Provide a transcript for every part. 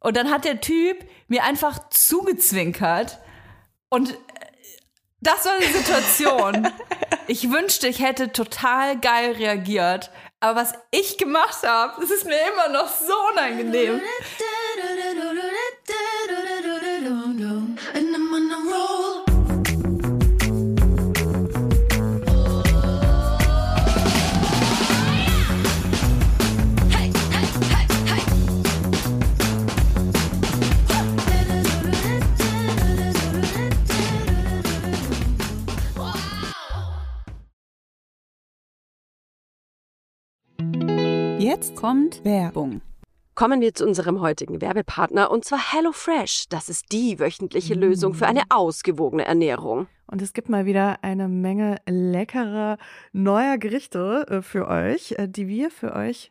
Und dann hat der Typ mir einfach zugezwinkert und äh, das war die Situation. Ich wünschte, ich hätte total geil reagiert. Aber was ich gemacht habe, das ist mir immer noch so unangenehm. Jetzt kommt Werbung. Kommen wir zu unserem heutigen Werbepartner und zwar HelloFresh. Das ist die wöchentliche Lösung für eine ausgewogene Ernährung. Und es gibt mal wieder eine Menge leckerer neuer Gerichte äh, für euch, äh, die wir für euch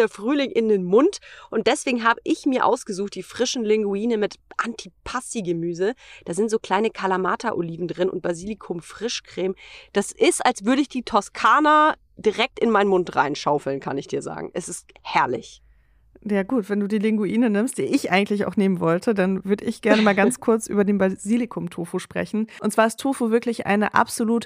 der Frühling in den Mund. Und deswegen habe ich mir ausgesucht die frischen Linguine mit Antipasti-Gemüse. Da sind so kleine Kalamata-Oliven drin und Basilikum-Frischcreme. Das ist, als würde ich die Toskana direkt in meinen Mund reinschaufeln, kann ich dir sagen. Es ist herrlich. Ja gut, wenn du die Linguine nimmst, die ich eigentlich auch nehmen wollte, dann würde ich gerne mal ganz kurz über den Basilikum-Tofu sprechen. Und zwar ist Tofu wirklich eine absolut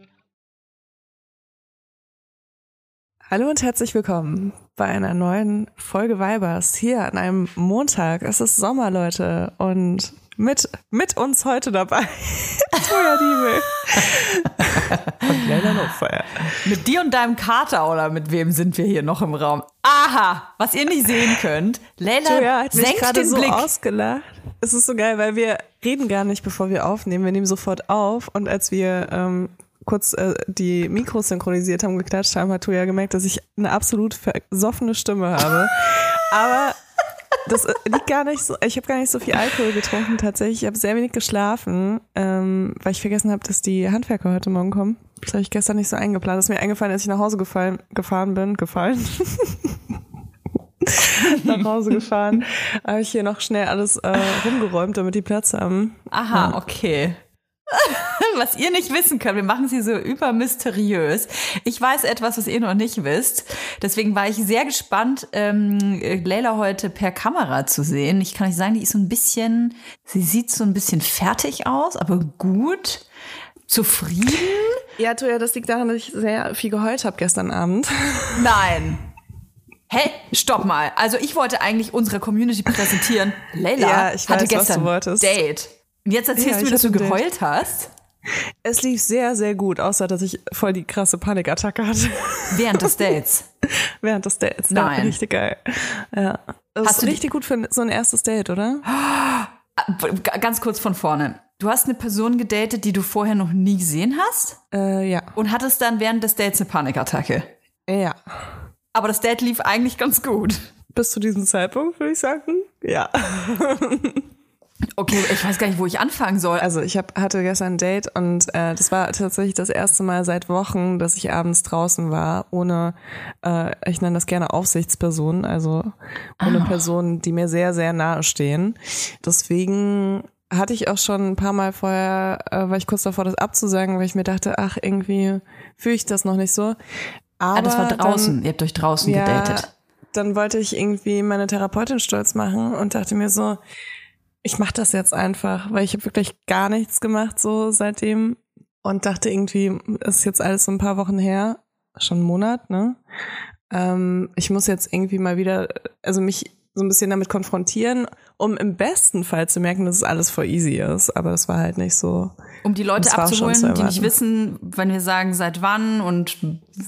Hallo und herzlich willkommen bei einer neuen Folge Weibers hier an einem Montag. Es ist Sommer, Leute, und mit, mit uns heute dabei Toja Diebel. und Leila Notfeuer. Mit dir und deinem Kater oder mit wem sind wir hier noch im Raum? Aha, was ihr nicht sehen könnt. Leila Toja hat mich senkt gerade den so Blick. ausgelacht. Es ist so geil, weil wir reden gar nicht, bevor wir aufnehmen. Wir nehmen sofort auf und als wir ähm, kurz äh, die Mikros synchronisiert haben, geklatscht haben, hat Toja gemerkt, dass ich eine absolut versoffene Stimme habe. Aber das äh, liegt gar nicht so, ich habe gar nicht so viel Alkohol getrunken tatsächlich. Ich habe sehr wenig geschlafen, ähm, weil ich vergessen habe, dass die Handwerker heute Morgen kommen. Das habe ich gestern nicht so eingeplant. Das ist mir eingefallen, als ich nach Hause gefallen, gefahren bin. Gefallen? nach Hause gefahren. Habe ich hier noch schnell alles äh, rumgeräumt, damit die Platz haben. Aha, okay. Was ihr nicht wissen könnt, wir machen sie so übermysteriös. Ich weiß etwas, was ihr noch nicht wisst. Deswegen war ich sehr gespannt, ähm, Leila heute per Kamera zu sehen. Ich kann euch sagen, die ist so ein bisschen, sie sieht so ein bisschen fertig aus, aber gut, zufrieden. Ja, Toja, das liegt daran, dass ich sehr viel geheult habe gestern Abend. Nein. Hä? Stopp mal. Also ich wollte eigentlich unsere Community präsentieren. Leila Ja, ich hatte weiß, was gestern du wolltest. Date. Und jetzt erzählst Ja, du mir, dass du ein Date. geheult hast? Es lief sehr, sehr gut, außer dass ich voll die krasse Panikattacke hatte. Während des Dates. Während des Dates. Ja, Nein. richtig geil. Ja. Das Hast ist du richtig gut für so ein erstes Date, oder? G- Ganz kurz von vorne. Du hast eine Person gedatet, die du vorher noch nie gesehen hast Äh, ja. und hattest dann während des Dates eine Panikattacke. Ja. Aber das Date lief eigentlich ganz gut. Bis zu diesem Zeitpunkt, würde ich sagen. Ja. Okay, ich weiß gar nicht, wo ich anfangen soll. Also ich hab, hatte gestern ein Date und äh, das war tatsächlich das erste Mal seit Wochen, dass ich abends draußen war, ohne, äh, ich nenne das gerne Aufsichtspersonen, also ohne Personen, die mir sehr, sehr nahe stehen. Deswegen hatte ich auch schon ein paar Mal vorher, äh, war ich kurz davor, das abzusagen, weil ich mir dachte, ach, irgendwie fühle ich das noch nicht so. Aber ah, das war draußen. Dann, Ihr habt euch draußen ja, gedatet. dann wollte ich irgendwie meine Therapeutin stolz machen und dachte mir so, ich mache das jetzt einfach, weil ich habe wirklich gar nichts gemacht so seitdem und dachte irgendwie, ist jetzt alles so ein paar Wochen her, schon einen Monat, ne? Ähm, ich muss jetzt irgendwie mal wieder, also mich so ein bisschen damit konfrontieren, um im besten Fall zu merken, dass es alles voll easy ist. Aber das war halt nicht so. Um die Leute abzuholen, die nicht wissen, wenn wir sagen, seit wann und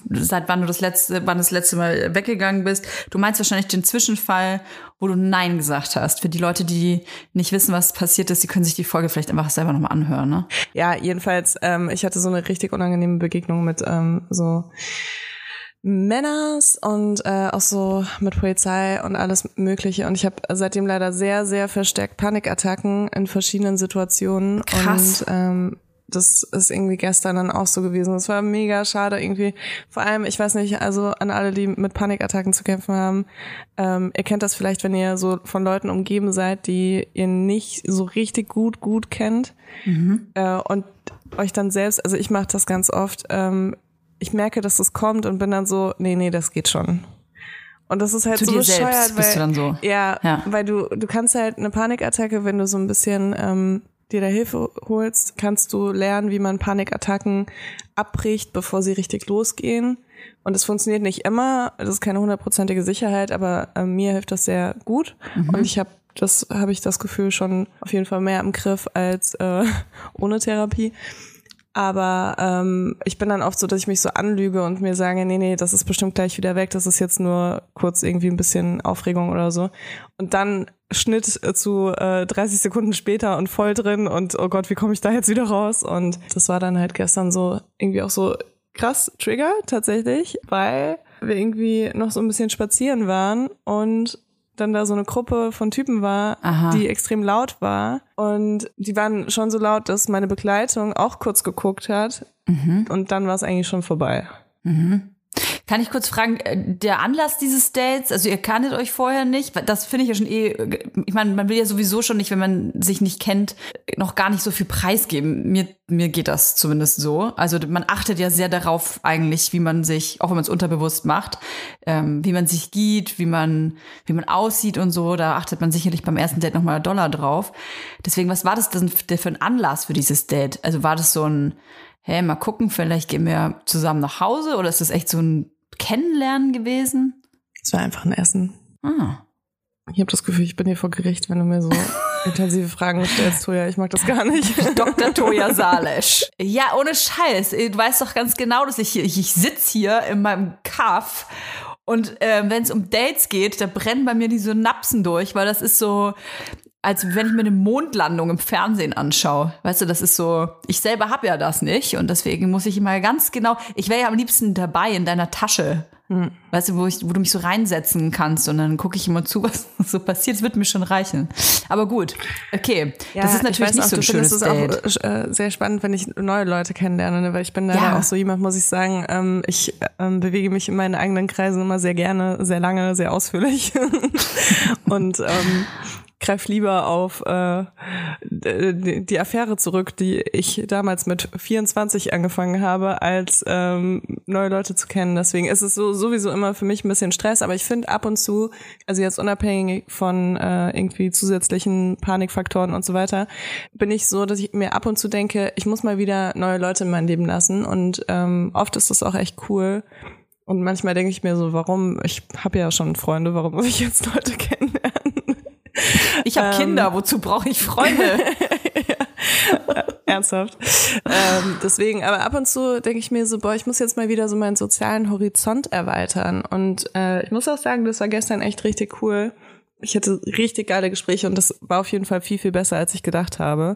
seit wann du das letzte, wann das letzte Mal weggegangen bist. Du meinst wahrscheinlich den Zwischenfall, wo du Nein gesagt hast. Für die Leute, die nicht wissen, was passiert ist, die können sich die Folge vielleicht einfach selber nochmal anhören, ne? Ja, jedenfalls, ähm, ich hatte so eine richtig unangenehme Begegnung mit ähm, so Männers und äh, auch so mit Polizei und alles Mögliche. Und ich habe seitdem leider sehr, sehr verstärkt Panikattacken in verschiedenen Situationen. Krass. Und ähm, das ist irgendwie gestern dann auch so gewesen. Das war mega schade irgendwie. Vor allem, ich weiß nicht, also an alle, die mit Panikattacken zu kämpfen haben, ähm, ihr kennt das vielleicht, wenn ihr so von Leuten umgeben seid, die ihr nicht so richtig gut, gut kennt. Äh, und euch dann selbst, also ich mache das ganz oft, ähm, ich merke, dass das kommt und bin dann so, nee, nee, das geht schon. Und das ist halt Zu so dir bescheuert, selbst weil, bist du dann so. Ja, Ja. weil du, du kannst halt eine Panikattacke, wenn du so ein bisschen ähm, dir da Hilfe holst, kannst du lernen, wie man Panikattacken abbricht, bevor sie richtig losgehen. Und es funktioniert nicht immer, das ist keine hundertprozentige Sicherheit, aber ähm, mir hilft das sehr gut. Und ich habe das habe ich das Gefühl schon auf jeden Fall mehr im Griff als äh, ohne Therapie. Aber ähm, ich bin dann oft so, dass ich mich so anlüge und mir sage, nee, nee, das ist bestimmt gleich wieder weg, das ist jetzt nur kurz irgendwie ein bisschen Aufregung oder so. Und dann Schnitt äh, zu äh, 30 Sekunden später und voll drin und oh Gott, wie komme ich da jetzt wieder raus? Und das war dann halt gestern so irgendwie auch so krass Trigger tatsächlich, weil wir irgendwie noch so ein bisschen spazieren waren und dann da so eine Gruppe von Typen war, Aha. die extrem laut war. Und die waren schon so laut, dass meine Begleitung auch kurz geguckt hat. Und dann war es eigentlich schon vorbei. Kann ich kurz fragen, äh, der Anlass dieses Dates, also ihr kanntet euch vorher nicht, das finde ich ja schon eh, äh, ich meine, man will ja sowieso schon nicht, wenn man sich nicht kennt, noch gar nicht so viel preisgeben. Mir, mir geht das zumindest so. Also man achtet ja sehr darauf eigentlich, wie man sich, auch wenn man es unterbewusst macht, ähm, wie man sich geht, wie man, wie man aussieht und so. Da achtet man sicherlich beim ersten Date nochmal Dollar drauf. Deswegen, was war das denn für ein Anlass für dieses Date? Also war das so ein, hey, mal gucken, vielleicht gehen wir zusammen nach Hause oder ist das echt so ein Kennenlernen gewesen? Es war einfach ein Essen. Ah. Ich habe das Gefühl, ich bin hier vor Gericht, wenn du mir so intensive Fragen stellst, Toja. Ich mag das gar nicht. Dr. Toja Salesch. Ja, ohne Scheiß. Du weißt doch ganz genau, dass ich hier, ich, ich sitz hier in meinem Kaff und äh, wenn es um Dates geht, da brennen bei mir die Synapsen durch, weil das ist so, als wenn ich mir eine Mondlandung im Fernsehen anschaue. Weißt du, das ist so, ich selber habe ja das nicht und deswegen muss ich immer ganz genau, ich wäre ja am liebsten dabei in deiner Tasche. Weißt du, wo, ich, wo du mich so reinsetzen kannst und dann gucke ich immer zu, was so passiert. Das wird mir schon reichen. Aber gut, okay. das ist natürlich ich nicht weiß so ein auch, schönes Date. es auch äh, sehr spannend, wenn ich neue Leute kennenlerne, ne? weil ich bin leider Ja. auch so jemand, muss ich sagen, ähm, ich ähm, bewege mich in meinen eigenen Kreisen immer sehr gerne, sehr lange, sehr ausführlich und ähm, greif lieber auf äh, die Affäre zurück, die ich damals mit 24 angefangen habe, als ähm, neue Leute zu kennen. Deswegen ist es so sowieso immer für mich ein bisschen Stress, aber ich finde ab und zu, also jetzt unabhängig von äh, irgendwie zusätzlichen Panikfaktoren und so weiter, bin ich so, dass ich mir ab und zu denke, ich muss mal wieder neue Leute in mein Leben lassen und ähm, oft ist das auch echt cool. Und manchmal denke ich mir so, warum, ich habe ja schon Freunde, warum muss ich jetzt Leute kennenlernen? Ich habe Kinder, wozu brauche ich Freunde? Ernsthaft. Ähm, deswegen, aber ab und zu denke ich mir so, boah, ich muss jetzt mal wieder so meinen sozialen Horizont erweitern. Und äh, ich muss auch sagen, das war gestern echt richtig cool. Ich hatte richtig geile Gespräche und das war auf jeden Fall viel, viel besser, als ich gedacht habe.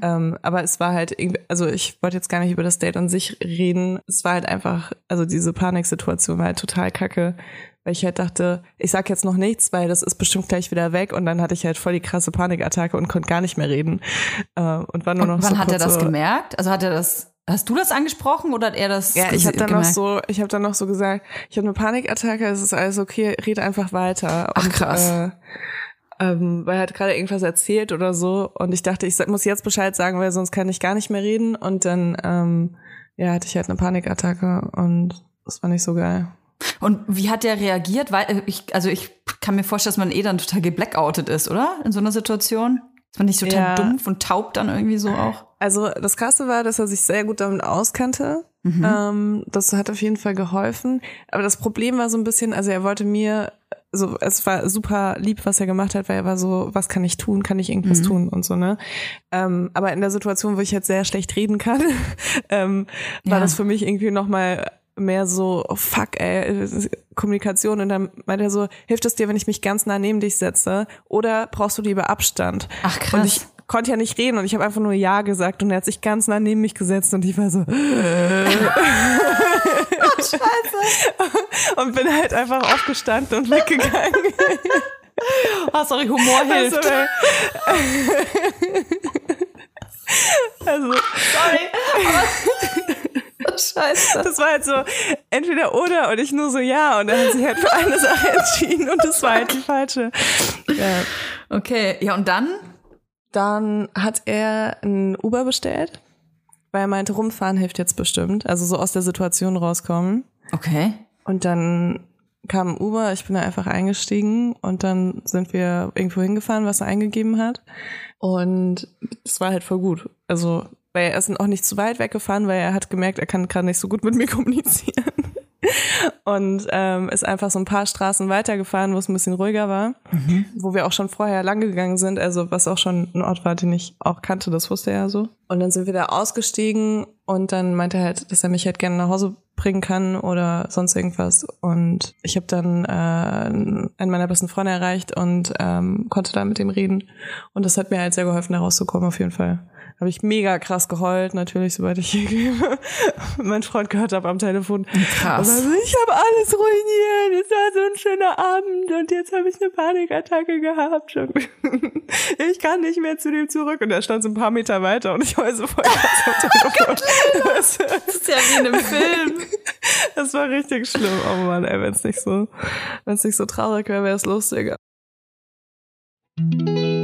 Ähm, aber es war halt irgendwie, also ich wollte jetzt gar nicht über das Date an sich reden. Es war halt einfach, also diese Paniksituation war halt total kacke. Weil ich halt dachte, ich sag jetzt noch nichts, weil das ist bestimmt gleich wieder weg. Und dann hatte ich halt voll die krasse Panikattacke und konnte gar nicht mehr reden. Äh, und war nur noch Und wann so hat er das so, gemerkt? Also hat er das, hast du das angesprochen oder hat er das Ja, ich habe dann noch gemerkt? so, ich habe dann noch so gesagt, ich habe eine Panikattacke, es ist alles okay, rede einfach weiter. Ach, und, krass. Äh, ähm, weil er hat gerade irgendwas erzählt oder so und ich dachte, ich muss jetzt Bescheid sagen, weil sonst kann ich gar nicht mehr reden und dann ähm, ja hatte ich halt eine Panikattacke und das war nicht so geil. Und wie hat der reagiert? Weil äh, ich, also ich kann mir vorstellen, dass man eh dann total geblackoutet ist, oder? In so einer Situation. Ist man nicht total Ja. dumpf und taub dann irgendwie so auch? Also das Krasse war, dass er sich sehr gut damit auskannte. Mhm. Ähm, das hat auf jeden Fall geholfen. Aber das Problem war so ein bisschen, also er wollte mir, so es war super lieb, was er gemacht hat, weil er war so, was kann ich tun? Kann ich irgendwas Mhm. tun und so ne? Ähm, aber in der Situation, wo ich jetzt sehr schlecht reden kann, ähm, war Ja. das für mich irgendwie noch mal mehr so, oh fuck, ey, Kommunikation. Und dann meinte er so, hilft es dir, wenn ich mich ganz nah neben dich setze? Oder brauchst du lieber Abstand? Ach, krass. Und ich konnte ja nicht reden und ich habe einfach nur Ja gesagt und er hat sich ganz nah neben mich gesetzt und ich war so und bin halt einfach aufgestanden und weggegangen. Ah, sorry, Humor hilft. Also, also Scheiße. das war halt so entweder oder und ich nur so ja und er hat sich halt für eine Sache entschieden und das war halt die falsche. Ja. Okay, ja und dann? Dann hat er ein Uber bestellt, weil er meinte, rumfahren hilft jetzt bestimmt. Also so aus der Situation rauskommen. Okay. Und dann kam ein Uber, ich bin da einfach eingestiegen und dann sind wir irgendwo hingefahren, was er eingegeben hat. Und das war halt voll gut. Also, weil er ist auch nicht zu weit weggefahren, weil er hat gemerkt, er kann gerade nicht so gut mit mir kommunizieren. Und ähm, ist einfach so ein paar Straßen weitergefahren, wo es ein bisschen ruhiger war, wo wir auch schon vorher lang gegangen sind, also was auch schon ein Ort war, den ich auch kannte, das wusste er ja so. Und dann sind wir da ausgestiegen und dann meinte er halt, dass er mich halt gerne nach Hause bringen kann oder sonst irgendwas. Und ich habe dann äh, einen meiner besten Freunde erreicht und ähm, konnte da mit ihm reden. Und das hat mir halt sehr geholfen, da rauszukommen, auf jeden Fall. Habe ich mega krass geheult, natürlich, sobald ich irgendwie meinen Freund gehört habe am Telefon. Krass. Und war so, ich habe alles ruiniert, es war so ein schöner Abend und jetzt habe ich eine Panikattacke gehabt. Ich kann nicht mehr zu dem zurück. Und er stand so ein paar Meter weiter und ich heule so voll krass am Telefon. Das, Das ist ja wie in einem Film. das war richtig schlimm. Oh Mann, ey, wenn es nicht so, wenn es nicht so traurig wäre, wäre es lustiger.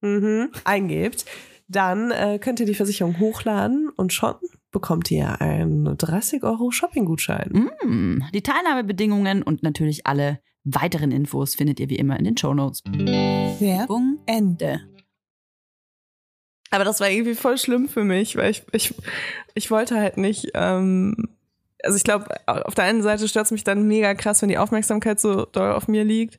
Mhm, eingebt, dann äh, könnt ihr die Versicherung hochladen und schon bekommt ihr einen 30 Euro Shopping-Gutschein. Mm, Die Teilnahmebedingungen und natürlich alle weiteren Infos findet ihr wie immer in den Shownotes. Werbung Ende. Aber das war irgendwie voll schlimm für mich, weil ich, ich, ich wollte halt nicht, ähm, also ich glaube, auf der einen Seite stört es mich dann mega krass, wenn die Aufmerksamkeit so doll auf mir liegt.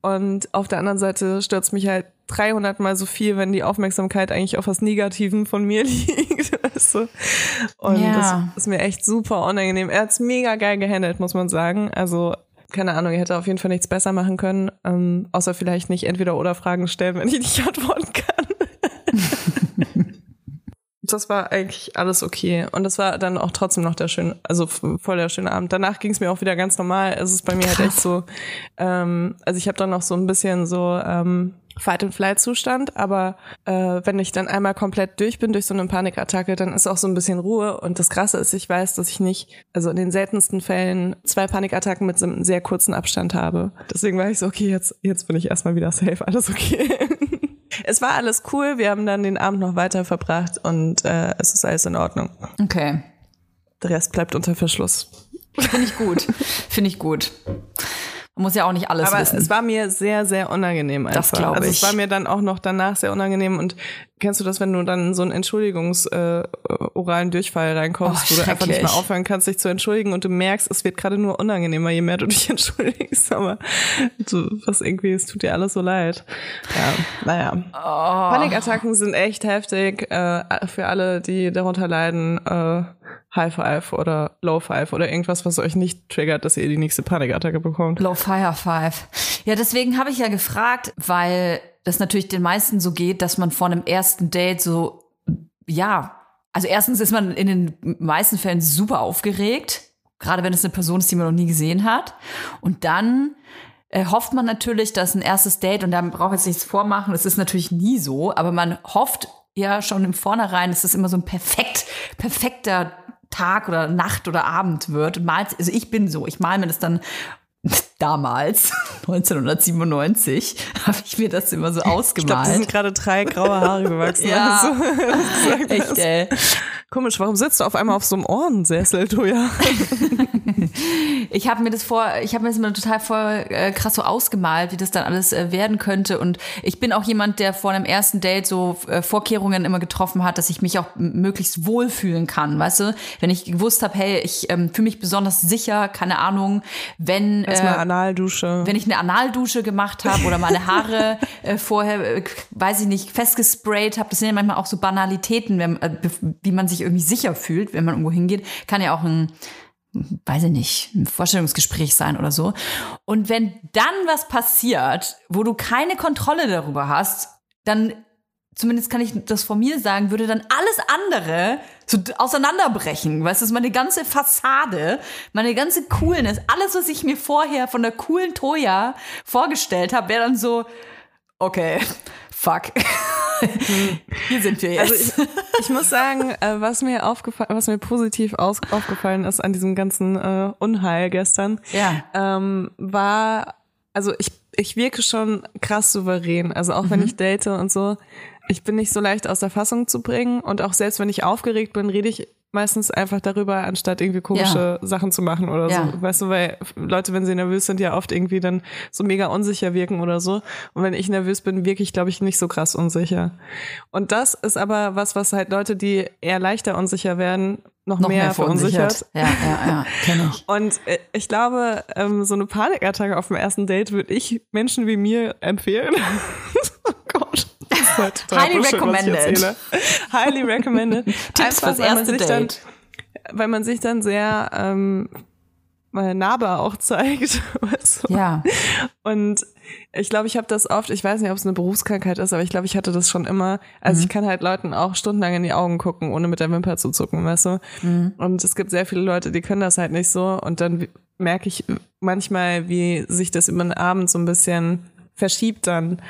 Und auf der anderen Seite stört es mich halt 300 mal so viel, wenn die Aufmerksamkeit eigentlich auf was Negativen von mir liegt. Weißt du? Und Ja. das ist mir echt super unangenehm. Er hat's mega geil gehandelt, muss man sagen. Also keine Ahnung, er hätte auf jeden Fall nichts besser machen können, ähm, außer vielleicht nicht entweder oder Fragen stellen, wenn ich nicht antworten kann. das war eigentlich alles okay. Und das war dann auch trotzdem noch der schöne, also voll der schöne Abend. Danach ging es mir auch wieder ganz normal. Es ist bei mir halt echt so, ähm, also ich habe dann noch so ein bisschen so ähm, Fight-and-Flight-Zustand, aber äh, wenn ich dann einmal komplett durch bin durch so eine Panikattacke, dann ist auch so ein bisschen Ruhe. Und das Krasse ist, ich weiß, dass ich nicht, also in den seltensten Fällen zwei Panikattacken mit so einem sehr kurzen Abstand habe. Deswegen war ich so, okay, jetzt, jetzt bin ich erstmal wieder safe, alles okay. Es war alles cool, wir haben dann den Abend noch weiter verbracht und äh, es ist alles in Ordnung. Okay. Der Rest bleibt unter Verschluss. Finde ich gut. Finde ich gut. Man muss ja auch nicht alles Aber wissen. es war mir sehr, sehr unangenehm einfach. Das glaub also ich. es war mir dann auch noch danach sehr unangenehm. Und kennst du das, wenn du dann in so einen Entschuldigungs äh, Durchfall reinkommst, Oh, wo du einfach nicht mehr aufhören kannst, dich zu entschuldigen und du merkst, es wird gerade nur unangenehmer, je mehr du dich entschuldigst. Aber du, was irgendwie, es tut dir alles so leid. Ja, naja. Oh. Panikattacken sind echt heftig. Äh, für alle, die darunter leiden, äh, High Five oder Low Five oder irgendwas, was euch nicht triggert, dass ihr die nächste Panikattacke bekommt. Low Fire Five. Ja, deswegen habe ich ja gefragt, weil das natürlich den meisten so geht, dass man vor einem ersten Date so, ja, also erstens ist man in den meisten Fällen super aufgeregt, gerade wenn es eine Person ist, die man noch nie gesehen hat. Und dann äh, hofft man natürlich, dass ein erstes Date, und da braucht jetzt nichts vormachen, das ist natürlich nie so, aber man hofft ja schon im Vornherein, dass das immer so ein perfekt, perfekter Tag oder Nacht oder Abend wird. Malt, also ich bin so, ich mal mir das dann damals, 1997, habe ich mir das immer so Ich glaube, ausgemalt. sind gerade drei graue Haare gewachsen. Ja. Also, Echt, ey. Komisch, warum sitzt du auf einmal auf so einem Ohrensessel, du ja? Ich habe mir das vor, ich habe mir das immer total voll äh, krass so ausgemalt, wie das dann alles äh, werden könnte. Und ich bin auch jemand, der vor einem ersten Date so äh, Vorkehrungen immer getroffen hat, dass ich mich auch möglichst wohlfühlen kann. Weißt du, wenn ich gewusst habe, hey, ich ähm, fühle mich besonders sicher, keine Ahnung, wenn Erstmal äh, Analdusche. wenn ich eine Analdusche gemacht habe oder meine Haare äh, vorher, äh, weiß ich nicht, festgesprayt habe, das sind ja manchmal auch so Banalitäten, wenn, äh, wie man sich irgendwie sicher fühlt, wenn man irgendwo hingeht. Kann ja auch ein, weiß ich nicht, ein Vorstellungsgespräch sein oder so. Und wenn dann was passiert, wo du keine Kontrolle darüber hast, dann zumindest kann ich das von mir sagen, würde dann alles andere so auseinanderbrechen. Weißt du, meine ganze Fassade, meine ganze Coolness, alles, was ich mir vorher von der coolen Toya vorgestellt habe, wäre dann so, okay, fuck. Hier sind wir jetzt. Also ich, ich muss sagen, äh, was mir aufgefallen, was mir positiv aus, aufgefallen ist an diesem ganzen äh, Unheil gestern, Ja. ähm, war, also ich, ich wirke schon krass souverän. Also auch wenn ich date und so, ich bin nicht so leicht aus der Fassung zu bringen und auch selbst wenn ich aufgeregt bin, rede ich meistens einfach darüber, anstatt irgendwie komische Sachen zu machen oder Ja. so. Weißt du, weil Leute, wenn sie nervös sind, ja oft irgendwie dann so mega unsicher wirken oder so. Und wenn ich nervös bin, wirke ich, glaube ich, nicht so krass unsicher. Und das ist aber was, was halt Leute, die eher leichter unsicher werden, noch, Noch mehr, mehr verunsichert. verunsichert. Ja, ja, ja, kenne ich. Und äh, ich glaube, ähm, so eine Panikattacke auf dem ersten Date würde ich Menschen wie mir empfehlen. oh Gott. Total Highly Bullshit, recommended. Highly recommended. Tipps fürs erste sich dann, Date. weil man sich dann sehr ähm, mal nahbar auch zeigt. Du? Ja. Und ich glaube, ich habe das oft, ich weiß nicht, ob es eine Berufskrankheit ist, aber ich glaube, ich hatte das schon immer. Also ich kann halt Leuten auch stundenlang in die Augen gucken, ohne mit der Wimper zu zucken, weißt du? Und es gibt sehr viele Leute, die können das halt nicht so. Und dann merke ich manchmal, wie sich das über den Abend so ein bisschen verschiebt dann.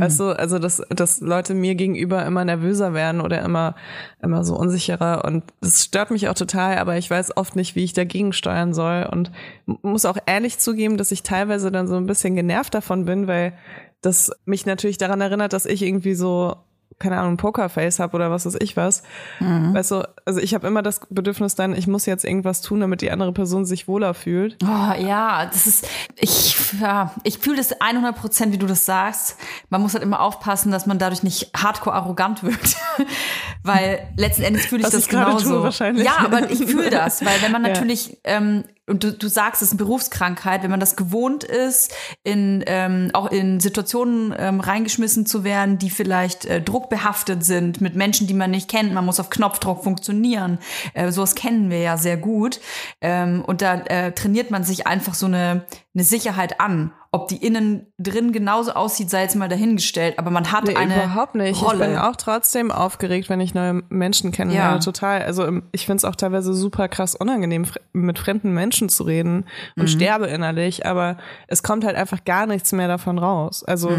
Weißt du, also dass, dass Leute mir gegenüber immer nervöser werden oder immer, immer so unsicherer. Und das stört mich auch total, aber ich weiß oft nicht, wie ich dagegen steuern soll. Und muss auch ehrlich zugeben, dass ich teilweise dann so ein bisschen genervt davon bin, weil das mich natürlich daran erinnert, dass ich irgendwie so keine Ahnung, Pokerface habe oder was weiß ich was. Weißt du, also ich habe immer das Bedürfnis dann, ich muss jetzt irgendwas tun, damit die andere Person sich wohler fühlt. Oh, ja, das ist, ich, ja, ich fühle das 100 Prozent, wie du das sagst. Man muss halt immer aufpassen, dass man dadurch nicht hardcore arrogant wird. weil letzten Endes fühle ich Was das ich genauso. tue wahrscheinlich. Ja, aber ich fühle das, weil wenn man Ja. natürlich, ähm, und du, du sagst, es ist eine Berufskrankheit, wenn man das gewohnt ist, in, ähm, auch in Situationen ähm, reingeschmissen zu werden, die vielleicht äh, druckbehaftet sind, mit Menschen, die man nicht kennt, man muss auf Knopfdruck funktionieren. Äh, sowas kennen wir ja sehr gut. Ähm, und da äh, trainiert man sich einfach so eine, eine Sicherheit an. Ob die innen drin genauso aussieht, sei jetzt mal dahingestellt, aber man hat Nee, eine überhaupt nicht. Rolle. Ich bin auch trotzdem aufgeregt, wenn ich neue Menschen kennenlerne. Ja. Total. Also ähm, ich finde es auch teilweise super krass unangenehm, mit fremden Menschen zu reden und sterbe innerlich, aber es kommt halt einfach gar nichts mehr davon raus. Also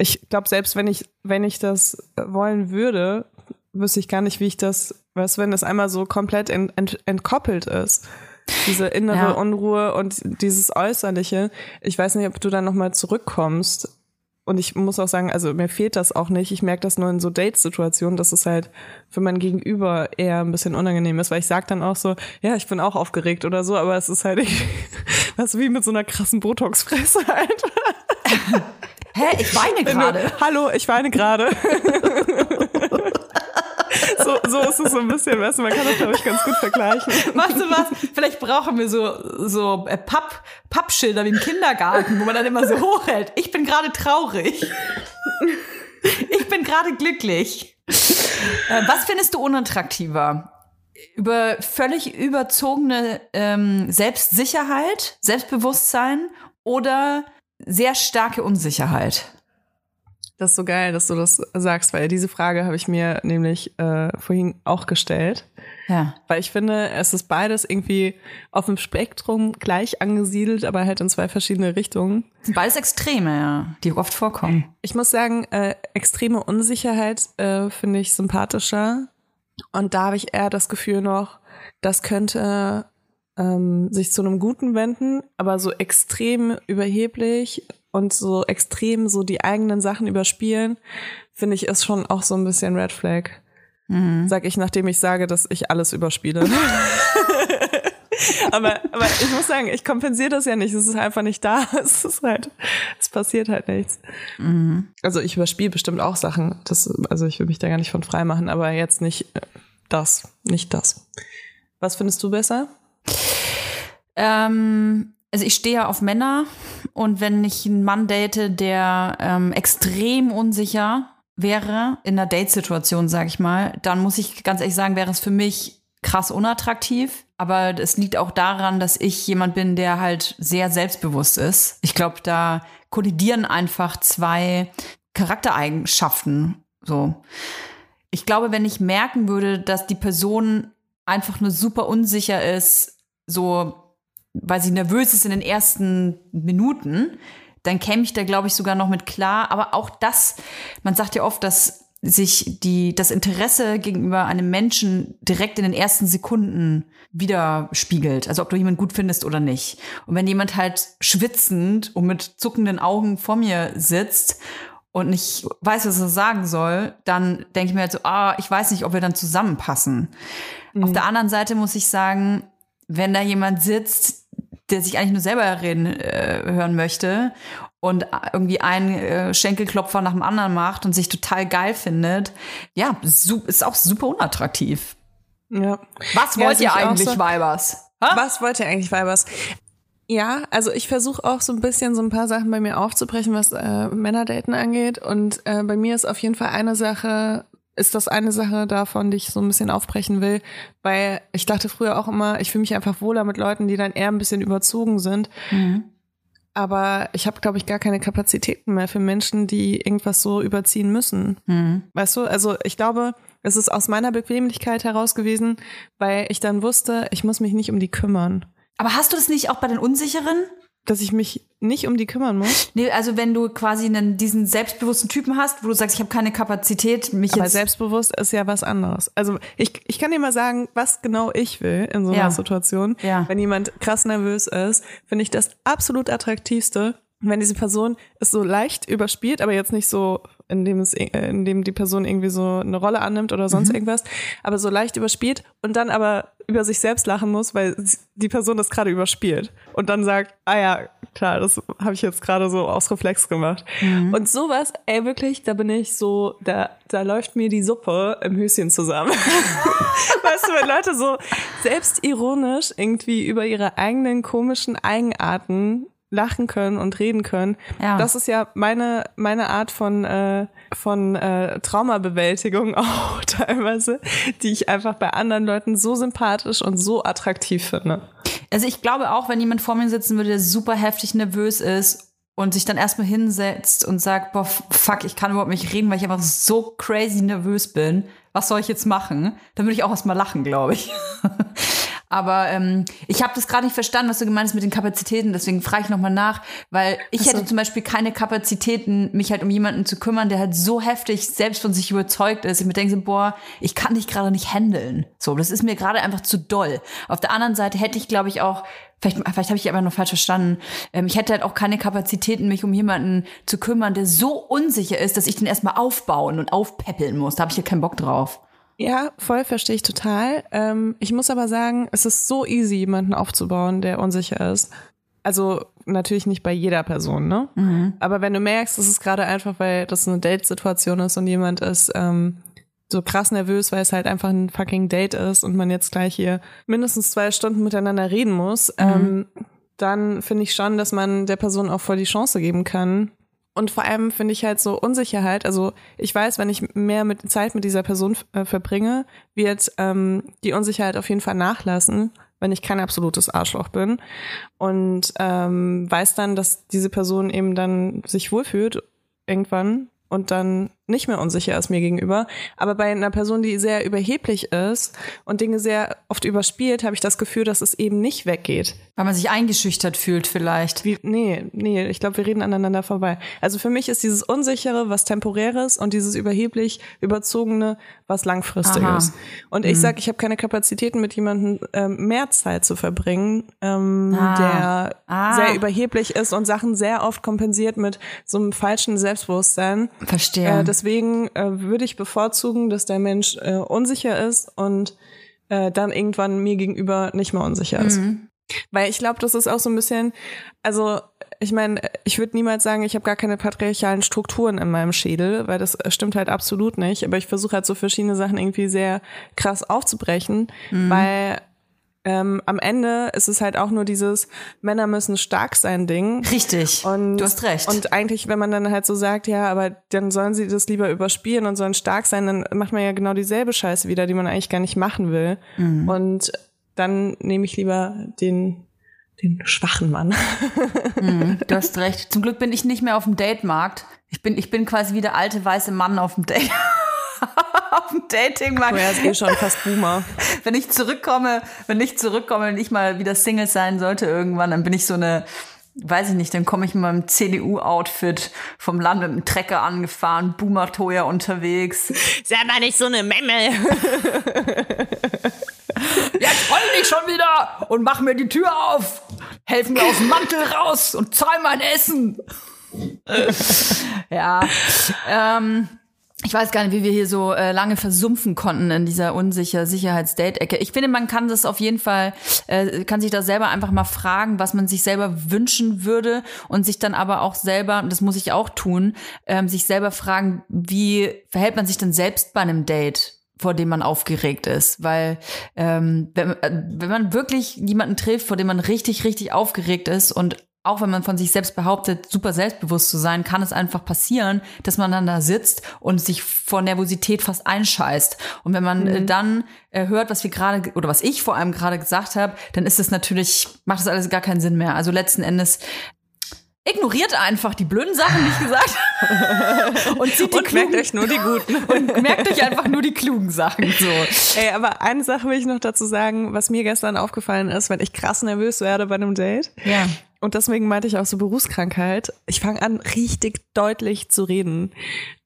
ich glaube, selbst wenn ich, wenn ich das wollen würde, wüsste ich gar nicht, wie ich das, was, wenn das einmal so komplett ent, ent, entkoppelt ist. Diese innere Ja. Unruhe und dieses Äußerliche. Ich weiß nicht, ob du dann nochmal zurückkommst. Und ich muss auch sagen, also mir fehlt das auch nicht. Ich merke das nur in so Date-Situationen, dass es halt für mein Gegenüber eher ein bisschen unangenehm ist, weil ich sag dann auch so, ja, ich bin auch aufgeregt oder so, aber es ist halt, was wie mit so einer krassen Botox-Fresse halt. Hä, ich weine gerade. Hallo, ich weine gerade. so, so ist es so ein bisschen, weißt du, man kann das, glaube ich, ganz gut vergleichen. Weißt du was? Vielleicht brauchen wir so, so äh, Papp, Pappschilder wie im Kindergarten, wo man dann immer so hochhält. Ich bin gerade traurig. Ich bin gerade glücklich. Äh, was findest du unattraktiver? Über völlig überzogene ähm, Selbstsicherheit, Selbstbewusstsein oder sehr starke Unsicherheit? Das ist so geil, dass du das sagst, weil diese Frage habe ich mir nämlich äh, vorhin auch gestellt. Ja. Weil ich finde, es ist beides irgendwie auf dem Spektrum gleich angesiedelt, aber halt in zwei verschiedene Richtungen. Beides Extreme, ja, die oft vorkommen. Ich muss sagen, äh, extreme Unsicherheit äh, finde ich sympathischer. Und da habe ich eher das Gefühl noch, das könnte ähm, sich zu einem Guten wenden, aber so extrem überheblich und so extrem so die eigenen Sachen überspielen, finde ich, ist schon auch so ein bisschen Red Flag. Sag ich, nachdem ich sage, dass ich alles überspiele. aber, aber ich muss sagen, ich kompensiere das ja nicht. Es ist einfach nicht da. Es ist halt, es passiert halt nichts. Also ich überspiele bestimmt auch Sachen. Das, also ich will mich da gar nicht von frei machen, aber jetzt nicht äh, das, nicht das. Was findest du besser? Ähm, also ich stehe ja auf Männer und wenn ich einen Mann date, der ähm, extrem unsicher wäre in einer Date-Situation, sag ich mal, dann muss ich ganz ehrlich sagen, wäre es für mich krass unattraktiv. Aber es liegt auch daran, dass ich jemand bin, der halt sehr selbstbewusst ist. Ich glaube, da kollidieren einfach zwei Charaktereigenschaften. So. Ich glaube, wenn ich merken würde, dass die Person einfach nur super unsicher ist, so, weil sie nervös ist in den ersten Minuten, dann käme ich da, glaube ich, sogar noch mit klar. Aber auch das, man sagt ja oft, dass sich die, das Interesse gegenüber einem Menschen direkt in den ersten Sekunden widerspiegelt. Also ob du jemanden gut findest oder nicht. Und wenn jemand halt schwitzend und mit zuckenden Augen vor mir sitzt und nicht weiß, was er sagen soll, dann denke ich mir halt so, ah, ich weiß nicht, ob wir dann zusammenpassen. Auf der anderen Seite muss ich sagen, wenn da jemand sitzt, der sich eigentlich nur selber reden äh, hören möchte und irgendwie einen äh, Schenkelklopfer nach dem anderen macht und sich total geil findet, ja, ist auch super unattraktiv. Ja. Was Ja, wollt sehe ihr eigentlich, so. Weibers? Ha? Was wollt ihr eigentlich, Weibers? Ja, also ich versuche auch so ein bisschen so ein paar Sachen bei mir aufzubrechen, was äh, Männerdaten angeht. Und äh, bei mir ist auf jeden Fall eine Sache, ist das eine Sache davon, die ich so ein bisschen aufbrechen will, weil ich dachte früher auch immer, ich fühle mich einfach wohler mit Leuten, die dann eher ein bisschen überzogen sind. Aber ich habe, glaube ich, gar keine Kapazitäten mehr für Menschen, die irgendwas so überziehen müssen. Hm. Weißt du, also ich glaube, es ist aus meiner Bequemlichkeit heraus gewesen, weil ich dann wusste, ich muss mich nicht um die kümmern. Aber hast du das nicht auch bei den Unsicheren? Dass ich mich nicht um die kümmern muss. Nee, also wenn du quasi einen, diesen selbstbewussten Typen hast, wo du sagst, ich habe keine Kapazität, mich Aber jetzt selbstbewusst ist ja was anderes. Also ich, ich kann dir mal sagen, was genau ich will in so einer Ja. Situation. Ja. Wenn jemand krass nervös ist, finde ich das absolut attraktivste, wenn diese Person es so leicht überspielt, aber jetzt nicht so, indem es, äh, indem die Person irgendwie so eine Rolle annimmt oder Mhm. sonst irgendwas, aber so leicht überspielt und dann aber über sich selbst lachen muss, weil die Person das gerade überspielt und dann sagt, ah ja, klar, das habe ich jetzt gerade so aus Reflex gemacht. Mhm. Und sowas, ey, wirklich, da bin ich so, da, da läuft mir die Suppe im Höschen zusammen. weißt du, wenn Leute so selbstironisch irgendwie über ihre eigenen komischen Eigenarten lachen können und reden können. Ja. Das ist ja meine, meine Art von, äh, von äh, Traumabewältigung auch teilweise, die ich einfach bei anderen Leuten so sympathisch und so attraktiv finde. Also ich glaube auch, wenn jemand vor mir sitzen würde, der super heftig nervös ist und sich dann erstmal hinsetzt und sagt, boah, fuck, ich kann überhaupt nicht reden, weil ich einfach so crazy nervös bin. Was soll ich jetzt machen? Dann würde ich auch erstmal lachen, glaube ich. Aber ähm, ich habe das gerade nicht verstanden, was du gemeint hast mit den Kapazitäten. Deswegen frage ich nochmal nach, weil ich hätte zum Beispiel keine Kapazitäten, mich halt um jemanden zu kümmern, der halt so heftig selbst von sich überzeugt ist. Ich mir denke so, boah, ich kann dich gerade nicht handeln. So, das ist mir gerade einfach zu doll. Auf der anderen Seite hätte ich, glaube ich, auch Vielleicht, vielleicht habe ich aber noch falsch verstanden. Ähm, ich hätte halt auch keine Kapazitäten, mich um jemanden zu kümmern, der so unsicher ist, dass ich den erstmal aufbauen und aufpäppeln muss. Da habe ich ja keinen Bock drauf. Ja, voll verstehe ich total. Ähm, ich muss aber sagen, es ist so easy, jemanden aufzubauen, der unsicher ist. Also natürlich nicht bei jeder Person, ne? Aber wenn du merkst, es ist gerade einfach, weil das eine Date-Situation ist und jemand ist ähm, so krass nervös, weil es halt einfach ein fucking Date ist und man jetzt gleich hier mindestens zwei Stunden miteinander reden muss, ähm, dann finde ich schon, dass man der Person auch voll die Chance geben kann, und vor allem finde ich halt so Unsicherheit. Also ich weiß, wenn ich mehr mit Zeit mit dieser Person äh, verbringe, wird ähm, die Unsicherheit auf jeden Fall nachlassen, wenn ich kein absolutes Arschloch bin. Und ähm, weiß dann, dass diese Person eben dann sich wohlfühlt irgendwann und dann nicht mehr unsicher ist mir gegenüber. Aber bei einer Person, die sehr überheblich ist und Dinge sehr oft überspielt, habe ich das Gefühl, dass es eben nicht weggeht. Weil man sich eingeschüchtert fühlt vielleicht. Wie, nee, nee, ich glaube, wir reden aneinander vorbei. Also für mich ist dieses Unsichere was Temporäres und dieses überheblich Überzogene was Langfristiges. Aha. Und ich sag, ich habe keine Kapazitäten, mit jemandem ähm, mehr Zeit zu verbringen, ähm, Ah. der Ah. sehr überheblich ist und Sachen sehr oft kompensiert mit so einem falschen Selbstbewusstsein. Verstehe. Äh, deswegen äh, würde ich bevorzugen, dass der Mensch äh, unsicher ist und äh, dann irgendwann mir gegenüber nicht mehr unsicher ist. Weil ich glaube, das ist auch so ein bisschen, also ich meine, ich würde niemals sagen, ich habe gar keine patriarchalen Strukturen in meinem Schädel, weil das äh, stimmt halt absolut nicht. Aber ich versuche halt so verschiedene Sachen irgendwie sehr krass aufzubrechen, weil ähm, am Ende ist es halt auch nur dieses Männer müssen stark sein Ding. Richtig. Und, du hast recht. Und eigentlich, wenn man dann halt so sagt, ja, aber dann sollen sie das lieber überspielen und sollen stark sein, dann macht man ja genau dieselbe Scheiße wieder, die man eigentlich gar nicht machen will. Mhm. Und dann nehme ich lieber den, den schwachen Mann. du hast recht. Zum Glück bin ich nicht mehr auf dem Datemarkt. Ich bin, ich bin quasi wie der alte weiße Mann auf dem Date. auf dem Datingmarkt. Er ist eh schon fast Boomer. wenn ich zurückkomme, wenn ich zurückkomme, wenn ich mal wieder Single sein sollte irgendwann, dann bin ich so eine, weiß ich nicht, dann komme ich in meinem CDU-Outfit vom Land mit dem Trecker angefahren, Boomer-Toya unterwegs. Sei mal nicht so eine Memme. Jetzt heul dich schon wieder und mach mir die Tür auf. Helf mir aus dem Mantel raus und zahl mein Essen. ja. Ähm, ich weiß gar nicht, wie wir hier so äh, lange versumpfen konnten in dieser unsicher Sicherheitsdate-Ecke. Ich finde, man kann das auf jeden Fall, äh, kann sich da selber einfach mal fragen, was man sich selber wünschen würde und sich dann aber auch selber, und das muss ich auch tun, ähm, sich selber fragen, wie verhält man sich denn selbst bei einem Date? vor dem man aufgeregt ist, weil ähm, wenn, äh, wenn man wirklich jemanden trifft, vor dem man richtig, richtig aufgeregt ist und auch wenn man von sich selbst behauptet, super selbstbewusst zu sein, kann es einfach passieren, dass man dann da sitzt und sich vor Nervosität fast einscheißt. Und wenn man äh, dann äh, hört, was wir gerade oder was ich vor allem gerade gesagt habe, dann ist es natürlich macht das alles gar keinen Sinn mehr. Also letzten Endes ignoriert einfach die blöden Sachen, die ich gesagt habe. und zieht die Und merkt euch nur die guten. und merkt euch einfach nur die klugen Sachen. So. Ey, aber eine Sache will ich noch dazu sagen, was mir gestern aufgefallen ist, wenn ich krass nervös werde bei einem Date. Ja. Und deswegen meinte ich auch so Berufskrankheit. Ich fange an, richtig deutlich zu reden.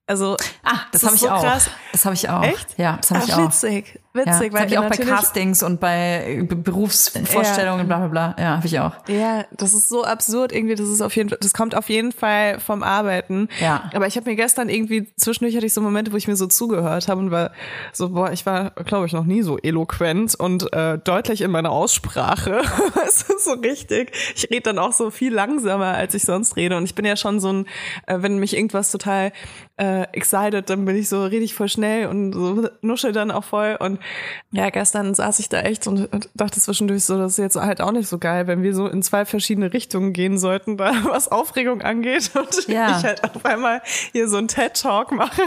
Also, Ah, das, Das habe ich so auch. krass. Das habe ich auch. Echt? Ja, das habe ich auch. witzig, witzig, das habe ich auch bei Castings und bei äh, Be- Berufsvorstellungen, bla bla bla. Ja, habe ich auch. Ja, das ist so absurd irgendwie. Das ist auf jeden Fall, das kommt auf jeden Fall vom Arbeiten. Ja. Aber ich habe mir gestern irgendwie zwischendurch hatte ich so Momente, wo ich mir so zugehört habe und war so, boah, ich war, glaube ich, noch nie so eloquent und äh, deutlich in meiner Aussprache. Es ist so richtig. Ich rede dann auch so viel langsamer, als ich sonst rede. Und ich bin ja schon so ein, äh, wenn mich irgendwas total äh, excited, dann bin ich so rede ich voll schnell und so nuschel dann auch voll. Und ja, gestern saß ich da echt und dachte zwischendurch so, das ist jetzt halt auch nicht so geil, wenn wir so in zwei verschiedene Richtungen gehen sollten, da was Aufregung angeht und Ja. ich halt auf einmal hier so einen TED-Talk mache.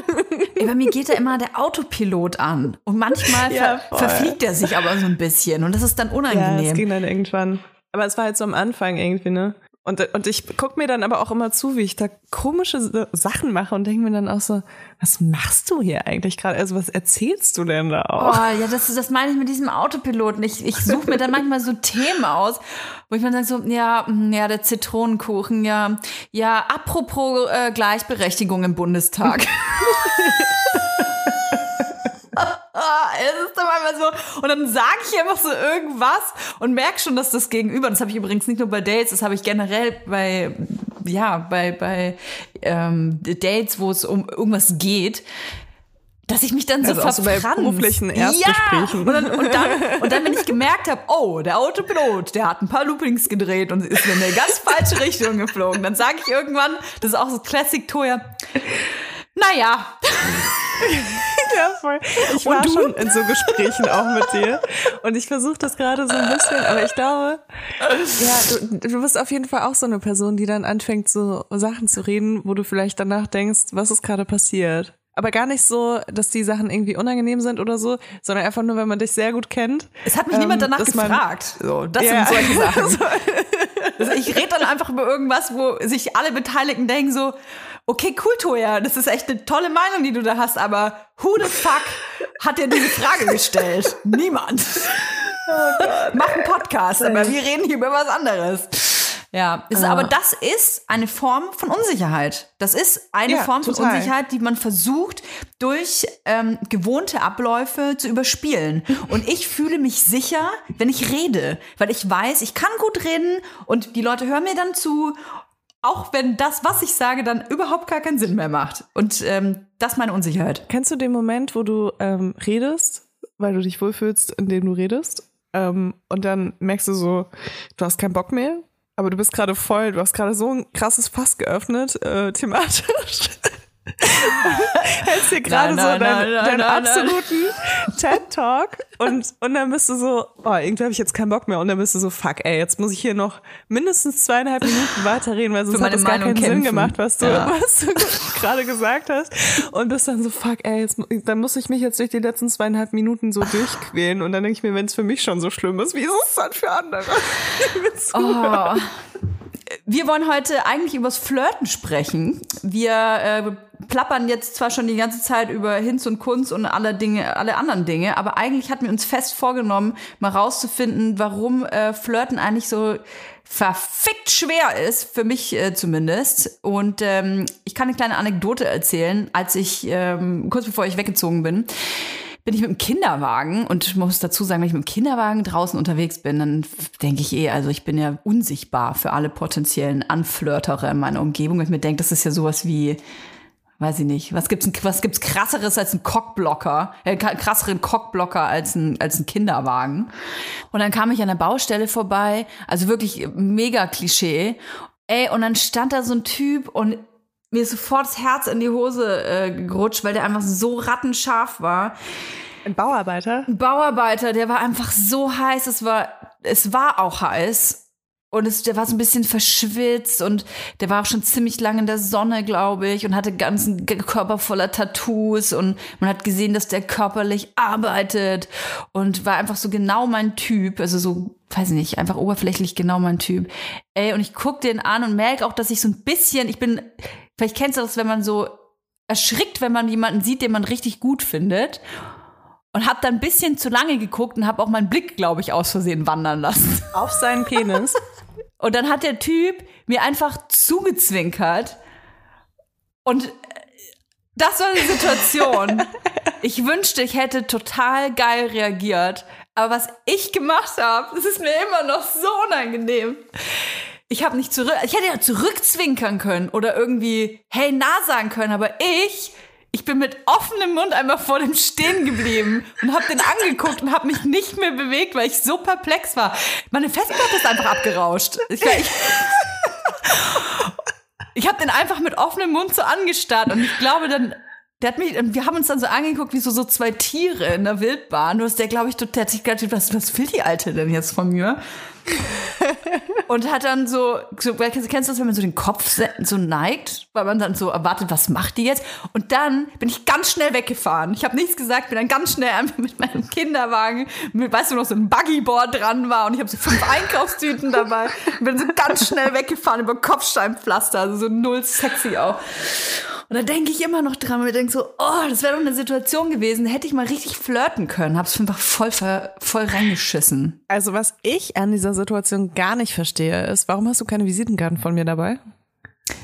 Ey, bei mir geht da immer der Autopilot an. Und manchmal Ja, ver verfliegt er sich aber so ein bisschen. Und das ist dann Ja, es unangenehm. ging dann irgendwann. Aber es war halt so am Anfang irgendwie, ne? Und, und ich guck mir dann aber auch immer zu, wie ich da komische Sachen mache und denke mir dann auch so, was machst du hier eigentlich gerade? Also was erzählst du denn da Oh, auch? ja, das, das meine ich mit diesem Autopiloten. Ich, ich suche mir dann manchmal so Themen aus, wo ich mir dann so, ja, mm, ja, der Zitronenkuchen, ja, ja, apropos äh, Gleichberechtigung im Bundestag. Ah, es ist dann manchmal so. Und dann sage ich einfach so irgendwas und merke schon, dass das Gegenüber, das habe ich übrigens nicht nur bei Dates, das habe ich generell bei, ja, bei, bei ähm, Dates, wo es um irgendwas geht, dass ich mich dann so Also auch so bei beruflichen Ja, Erstgesprächen. und dann, und, dann, und dann, wenn ich gemerkt habe, oh, der Autopilot, der hat ein paar Loopings gedreht und ist in eine ganz falsche Richtung geflogen, dann sage ich irgendwann, das ist auch so Classic Toya, naja, Ja, voll. Ich war schon in so Gesprächen auch mit dir. Und ich versuche das gerade so ein bisschen, aber ich glaube, ja, du, du bist auf jeden Fall auch so eine Person, die dann anfängt, so Sachen zu reden, wo du vielleicht danach denkst, was ist gerade passiert. Aber gar nicht so, dass die Sachen irgendwie unangenehm sind oder so, sondern einfach nur, wenn man dich sehr gut kennt. es hat mich Ähm, niemand danach gefragt. So, das Ja. sind solche Sachen. Also ich rede dann einfach über irgendwas, wo sich alle Beteiligten denken so, okay, cool, Toya, das ist echt eine tolle Meinung, die du da hast, aber who the fuck hat dir diese Frage gestellt? Niemand. Mach einen Podcast, aber wir reden hier über was anderes. Ja, ist, aber das ist eine Form von Unsicherheit. Das ist eine Ja, Form von total. Unsicherheit, die man versucht, durch ähm, gewohnte Abläufe zu überspielen. Und ich fühle mich sicher, wenn ich rede, weil ich weiß, ich kann gut reden und die Leute hören mir dann zu, auch wenn das, was ich sage, dann überhaupt gar keinen Sinn mehr macht. Und ähm, das ist meine Unsicherheit. Kennst du den Moment, wo du ähm, redest, weil du dich wohlfühlst, indem du redest? Ähm, und dann merkst du so, du hast keinen Bock mehr, aber du bist gerade voll, du hast gerade so ein krasses Fass geöffnet, äh, thematisch. Hältst dir gerade so nein, deinen, nein, deinen nein. absoluten TED-Talk und, und dann bist du so, oh, irgendwie habe ich jetzt keinen Bock mehr und dann bist du so, fuck, ey, jetzt muss ich hier noch mindestens zweieinhalb Minuten weiterreden, weil sonst hat das gar Meinung keinen Sinn kämpfen. gemacht, was du, Ja. was du gerade gesagt hast. Und bist dann so, fuck, ey, jetzt, dann muss ich mich jetzt durch die letzten zweieinhalb Minuten so durchquälen. Und dann denke ich mir, wenn es für mich schon so schlimm ist, wie ist es dann für andere? Oh. Wir wollen heute eigentlich übers Flirten sprechen. Wir äh, plappern jetzt zwar schon die ganze Zeit über Hinz und Kunst und alle Dinge, alle anderen Dinge, aber eigentlich hatten wir uns fest vorgenommen, mal rauszufinden, warum äh, Flirten eigentlich so verfickt schwer ist, für mich äh, zumindest. Und ähm, ich kann eine kleine Anekdote erzählen, als ich ähm, kurz bevor ich weggezogen bin bin ich mit dem Kinderwagen und muss dazu sagen, wenn ich mit dem Kinderwagen draußen unterwegs bin, dann denke ich eh, also ich bin ja unsichtbar für alle potenziellen Anflirtere in meiner Umgebung. Ich mir denke, das ist ja sowas wie, weiß ich nicht, was gibt's, was gibt's krasseres als ein Cockblocker, äh, krasseren Cockblocker als ein, als ein Kinderwagen. Und dann kam ich an der Baustelle vorbei, also wirklich mega Klischee. Ey, und dann stand da so ein Typ und mir ist sofort das Herz in die Hose äh, gerutscht, weil der einfach so rattenscharf war. Ein Bauarbeiter? Ein Bauarbeiter, der war einfach so heiß, es war, es war auch heiß. Und es, der war so ein bisschen verschwitzt und der war auch schon ziemlich lange in der Sonne, glaube ich, und hatte ganzen Körper voller Tattoos und man hat gesehen, dass der körperlich arbeitet und war einfach so genau mein Typ, also so, weiß ich nicht, einfach oberflächlich genau mein Typ. Ey, und ich guck den an und merke auch, dass ich so ein bisschen, ich bin, vielleicht kennst du das, wenn man so erschrickt, wenn man jemanden sieht, den man richtig gut findet und hab dann ein bisschen zu lange geguckt und hab auch meinen Blick, glaube ich, aus Versehen wandern lassen. Auf seinen Penis. Und dann hat der Typ mir einfach zugezwinkert. Und äh, das war die Situation. Ich wünschte, ich hätte total geil reagiert. Aber was ich gemacht habe, das ist mir immer noch so unangenehm. Ich habe nicht zurück, ich hätte ja zurückzwinkern können oder irgendwie hey na sagen können, aber ich ich bin mit offenem Mund einmal vor dem stehen geblieben und habe den angeguckt und habe mich nicht mehr bewegt, weil ich so perplex war. Meine Festplatte ist einfach abgerauscht. Ich, ich, ich habe den einfach mit offenem Mund so angestarrt und ich glaube dann der hat mich, wir haben uns dann so angeguckt, wie so, so zwei Tiere in der Wildbahn. Du hast der, glaube ich, der hat sich gedacht, was, was will die Alte denn jetzt von mir? und hat dann so, so, kennst du das, wenn man so den Kopf so neigt, weil man dann so erwartet, was macht die jetzt? Und dann bin ich ganz schnell weggefahren. Ich habe nichts gesagt, bin dann ganz schnell einfach mit meinem Kinderwagen, mit, weißt du noch, so ein Buggyboard dran war und ich habe so fünf Einkaufstüten dabei bin so ganz schnell weggefahren über Kopfsteinpflaster, also so null sexy auch. Und da denke ich immer noch dran und ich denke so, oh, das wäre doch eine Situation gewesen, hätte ich mal richtig flirten können. Hab's einfach voll, voll reingeschissen. Also was ich an dieser Situation gar nicht verstehe, ist, warum hast du keine Visitenkarten von mir dabei?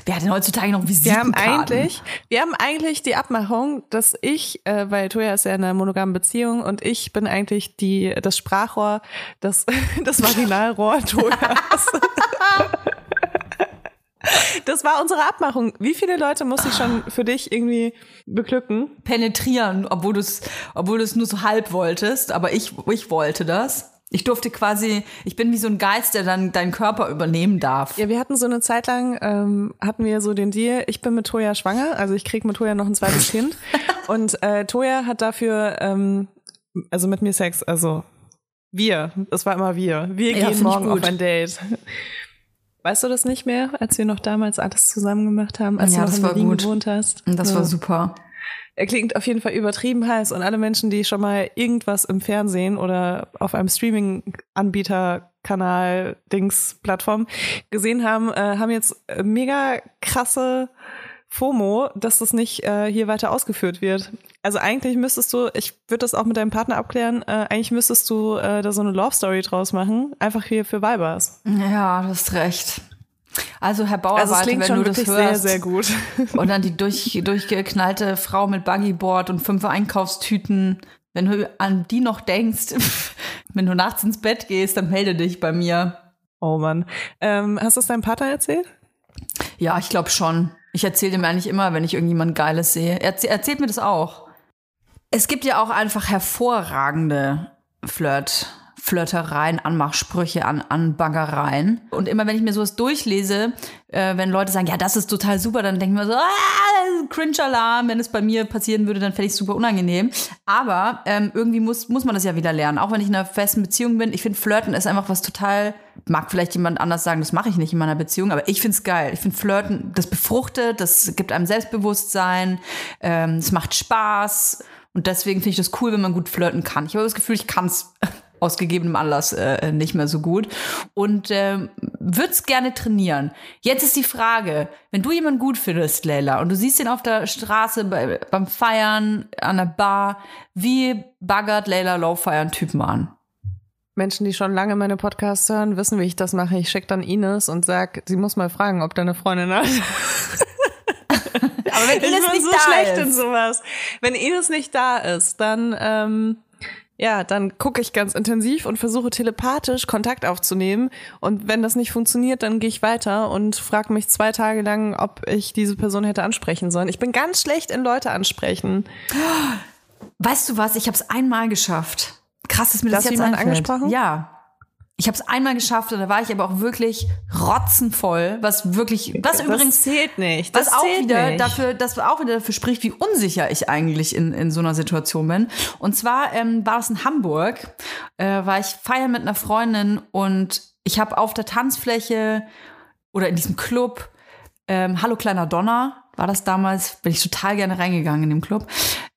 Wer hat denn heutzutage noch Wir Visitenkarten? haben eigentlich, wir haben eigentlich die Abmachung, dass ich, äh, weil Toya ist ja in einer monogamen Beziehung und ich bin eigentlich die, das Sprachrohr, das, das Vaginalrohr Toyas. Das war unsere Abmachung. Wie viele Leute muss ich schon für dich irgendwie beglücken? penetrieren, obwohl du es obwohl du es nur so halb wolltest, aber ich, ich wollte das. Ich durfte quasi, ich bin wie so ein Geist, der dann deinen Körper übernehmen darf. Ja, wir hatten so eine Zeit lang, ähm, hatten wir so den Deal, ich bin mit Toya schwanger, also ich krieg mit Toya noch ein zweites Kind. Und äh, Toya hat dafür, ähm, also mit mir Sex, also wir, das war immer wir. Wir Ja, gehen morgen auf ein Date. Weißt du das nicht mehr, als wir noch damals alles zusammen gemacht haben, als Ja, du noch das in war Berlin gut. gewohnt hast? Das Ja. war super. Er klingt auf jeden Fall übertrieben heiß und alle Menschen, die schon mal irgendwas im Fernsehen oder auf einem Streaming-Anbieter, Kanal, Dings, Plattform gesehen haben, äh, haben jetzt äh, mega krasse FOMO, dass das nicht äh, hier weiter ausgeführt wird. Also eigentlich müsstest du, ich würde das auch mit deinem Partner abklären, äh, eigentlich müsstest du äh, da so eine Love Story draus machen, einfach hier für Vibers. Ja, du hast recht. Also Herr Also es Bauerweite, klingt wenn schon du das hörst sehr, sehr gut. und dann die durch, durchgeknallte Frau mit Buggyboard und fünf Einkaufstüten, wenn du an die noch denkst, wenn du nachts ins Bett gehst, dann melde dich bei mir. Oh Mann. Ähm, hast du es deinem Partner erzählt? Ja, ich glaube schon. Ich erzähle ihm eigentlich immer, wenn ich irgendjemand Geiles sehe. Er erzäh- erzählt mir das auch. Es gibt ja auch einfach hervorragende Flirt, Flirtereien, Anmachsprüche, an, Anbaggereien. Und immer wenn ich mir sowas durchlese, äh, wenn Leute sagen, ja, das ist total super, dann denke ich mir so, ah, Cringe-Alarm, wenn es bei mir passieren würde, dann fände ich es super unangenehm. Aber ähm, irgendwie muss, muss man das ja wieder lernen. Auch wenn ich in einer festen Beziehung bin. Ich finde, Flirten ist einfach was total, mag vielleicht jemand anders sagen, das mache ich nicht in meiner Beziehung, aber ich finde es geil. Ich finde Flirten, das befruchtet, das gibt einem Selbstbewusstsein, ähm, es macht Spaß. Und deswegen finde ich das cool, wenn man gut flirten kann. Ich habe das Gefühl, ich kann es aus gegebenem Anlass äh, nicht mehr so gut und würde es gerne trainieren. Jetzt ist die Frage, wenn du jemanden gut findest, Leila, und du siehst ihn auf der Straße bei, beim Feiern, an der Bar, wie baggert Leila Lowfire einen Typen an? Menschen, die schon lange meine Podcasts hören, wissen, wie ich das mache. Ich schicke dann Ines und sag, sie muss mal fragen, ob deine Freundin hat. Aber wenn ich Ines bin nicht so da schlecht ist. in sowas. Wenn Ines nicht da ist, dann ähm, ja, dann gucke ich ganz intensiv und versuche telepathisch Kontakt aufzunehmen. Und wenn das nicht funktioniert, dann gehe ich weiter und frage mich zwei Tage lang, ob ich diese Person hätte ansprechen sollen. Ich bin ganz schlecht in Leute ansprechen. Weißt du was? Ich habe es einmal geschafft. Krass, dass mir das hast jetzt jemanden einfällt. angesprochen? Ja. Ich habe es einmal geschafft und da war ich aber auch wirklich rotzenvoll, was wirklich, was übrigens zählt nicht. was Das auch zählt wieder nicht. dafür, das auch wieder dafür spricht, wie unsicher ich eigentlich in, in so einer Situation bin. Und zwar ähm, war es in Hamburg, äh, war ich feiern mit einer Freundin und ich habe auf der Tanzfläche oder in diesem Club ähm, Hallo kleiner Donner war das damals, bin ich total gerne reingegangen in dem Club.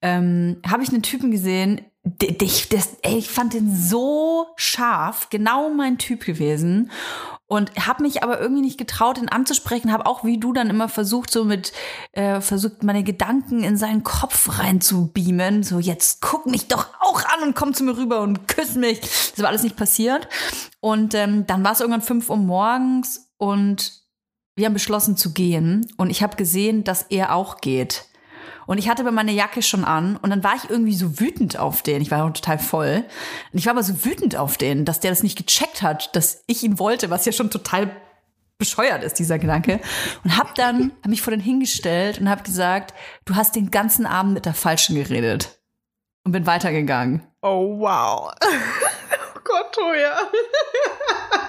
Ähm, habe ich einen Typen gesehen, der, das, ey, ich fand den so scharf, genau mein Typ gewesen. Und habe mich aber irgendwie nicht getraut, ihn anzusprechen, habe auch wie du dann immer versucht, so mit, äh, versucht, meine Gedanken in seinen Kopf reinzubeamen. So, jetzt guck mich doch auch an und komm zu mir rüber und küss mich. Das war alles nicht passiert. Und ähm, dann war es irgendwann fünf Uhr morgens und wir haben beschlossen zu gehen. Und ich habe gesehen, dass er auch geht. Und ich hatte aber meine Jacke schon an und dann war ich irgendwie so wütend auf den. Ich war auch total voll. Und ich war aber so wütend auf den, dass der das nicht gecheckt hat, dass ich ihn wollte, was ja schon total bescheuert ist, dieser Gedanke. Und hab dann, hab mich vor den hingestellt und hab gesagt, du hast den ganzen Abend mit der Falschen geredet. Und bin weitergegangen. Oh, wow. oh Gott, Toja.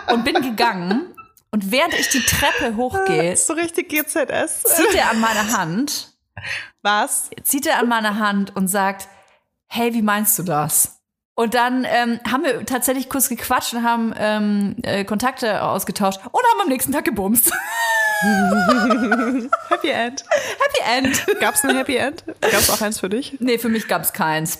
Und bin gegangen. Und während ich die Treppe hochgehe, So richtig GZS. zieht er an meine Hand Was? zieht er an meine Hand und sagt, hey, wie meinst du das? Und dann ähm, haben wir tatsächlich kurz gequatscht und haben ähm, äh, Kontakte ausgetauscht und haben am nächsten Tag gebumst. Happy End. Happy End. Gab's ein Happy End? Gab's auch eins für dich? Nee, für mich gab's keins.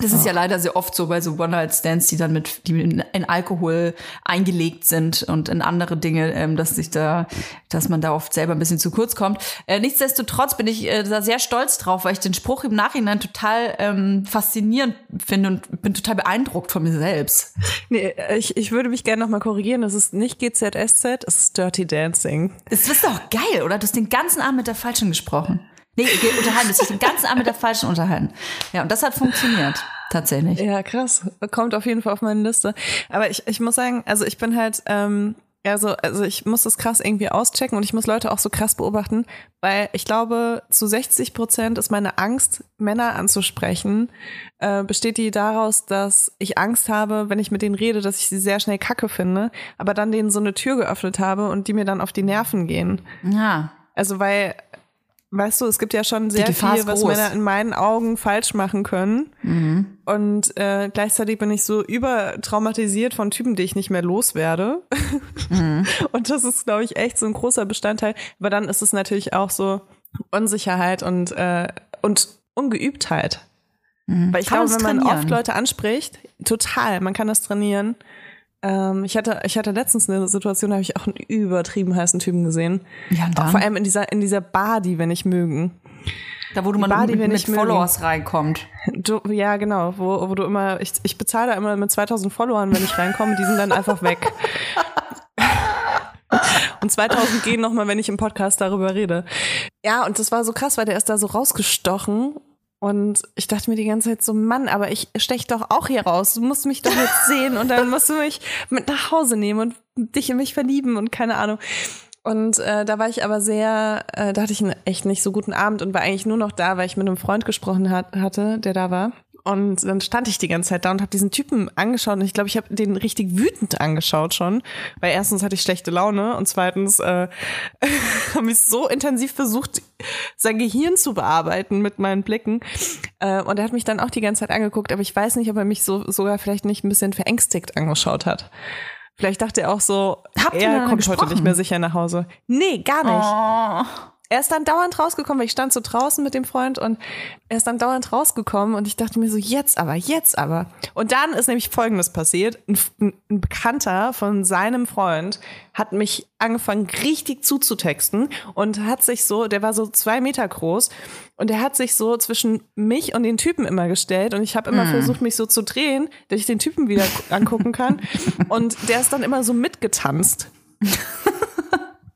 Das ist ja leider sehr oft so bei so One-Night-Stands, die dann mit, die in, Alkohol eingelegt sind und in andere Dinge, ähm, dass sich da, dass man da oft selber ein bisschen zu kurz kommt. Äh, nichtsdestotrotz bin ich äh, da sehr stolz drauf, weil ich den Spruch im Nachhinein total ähm, faszinierend finde und bin total beeindruckt von mir selbst. Nee, ich, ich würde mich gerne nochmal korrigieren. Es ist nicht GZSZ, es ist Dirty Dancing. Das ist doch geil, oder? Du hast den ganzen Abend mit der Falschen gesprochen. Nee, unterhalten, hast dich den ganzen Abend mit der Falschen unterhalten. Ja, und das hat funktioniert, tatsächlich. Ja, krass. Kommt auf jeden Fall auf meine Liste. Aber ich, ich muss sagen, also ich bin halt, ähm, ja, so, also ich muss das krass irgendwie auschecken und ich muss Leute auch so krass beobachten, weil ich glaube, zu 60 Prozent ist meine Angst, Männer anzusprechen, äh, besteht die daraus, dass ich Angst habe, wenn ich mit denen rede, dass ich sie sehr schnell kacke finde, aber dann denen so eine Tür geöffnet habe und die mir dann auf die Nerven gehen. Ja. Also weil, weißt du, es gibt ja schon sehr viel, was. Männer in meinen Augen falsch machen können. Und äh, gleichzeitig bin ich so übertraumatisiert von Typen, die ich nicht mehr loswerde. Und das ist, glaube ich, echt so ein großer Bestandteil. Aber dann ist es natürlich auch so Unsicherheit und, äh, und Ungeübtheit. Weil ich Kann glaube, wenn man oft Leute anspricht, total, man kann das trainieren. Ähm, ich hatte, ich hatte letztens eine Situation, da habe ich auch einen übertrieben heißen Typen gesehen. Ja, und Auch dann? vor allem in dieser, in dieser Bar, die wir nicht mögen. Da, wo du mal Bar, mit, mit nicht mögen. Followers reinkommt. Du, ja, genau, wo, wo du immer, ich, ich bezahle da immer mit 2000 Followern, wenn ich reinkomme, die sind dann einfach weg. Und 2000 gehen nochmal, wenn ich im Podcast darüber rede. Ja, und das war so krass, weil der ist da so rausgestochen. Und ich dachte mir die ganze Zeit so, Mann, aber ich stech doch auch hier raus. Du musst mich doch jetzt sehen und dann musst du mich mit nach Hause nehmen und dich in mich verlieben und keine Ahnung. Und äh, da war ich aber sehr, äh, da hatte ich einen echt nicht so guten Abend und war eigentlich nur noch da, weil ich mit einem Freund gesprochen hat, hatte, der da war. Und dann stand ich die ganze Zeit da und habe diesen Typen angeschaut und ich glaube, ich habe den richtig wütend angeschaut schon, weil erstens hatte ich schlechte Laune und zweitens äh, habe ich so intensiv versucht, sein Gehirn zu bearbeiten mit meinen Blicken. Äh, und er hat mich dann auch die ganze Zeit angeguckt, aber ich weiß nicht, ob er mich so sogar vielleicht nicht ein bisschen verängstigt angeschaut hat. Vielleicht dachte er auch so, Habt ihr er kommt heute gesprochen? nicht mehr sicher nach Hause. Nee, gar nicht. Oh. Er ist dann dauernd rausgekommen, weil ich stand so draußen mit dem Freund und er ist dann dauernd rausgekommen und ich dachte mir so, jetzt aber, jetzt aber. Und dann ist nämlich Folgendes passiert. Ein, ein Bekannter von seinem Freund hat mich angefangen richtig zuzutexten und hat sich so, der war so zwei Meter groß und er hat sich so zwischen mich und den Typen immer gestellt und ich habe immer versucht, mich so zu drehen, dass ich den Typen wieder angucken kann und der ist dann immer so mitgetanzt.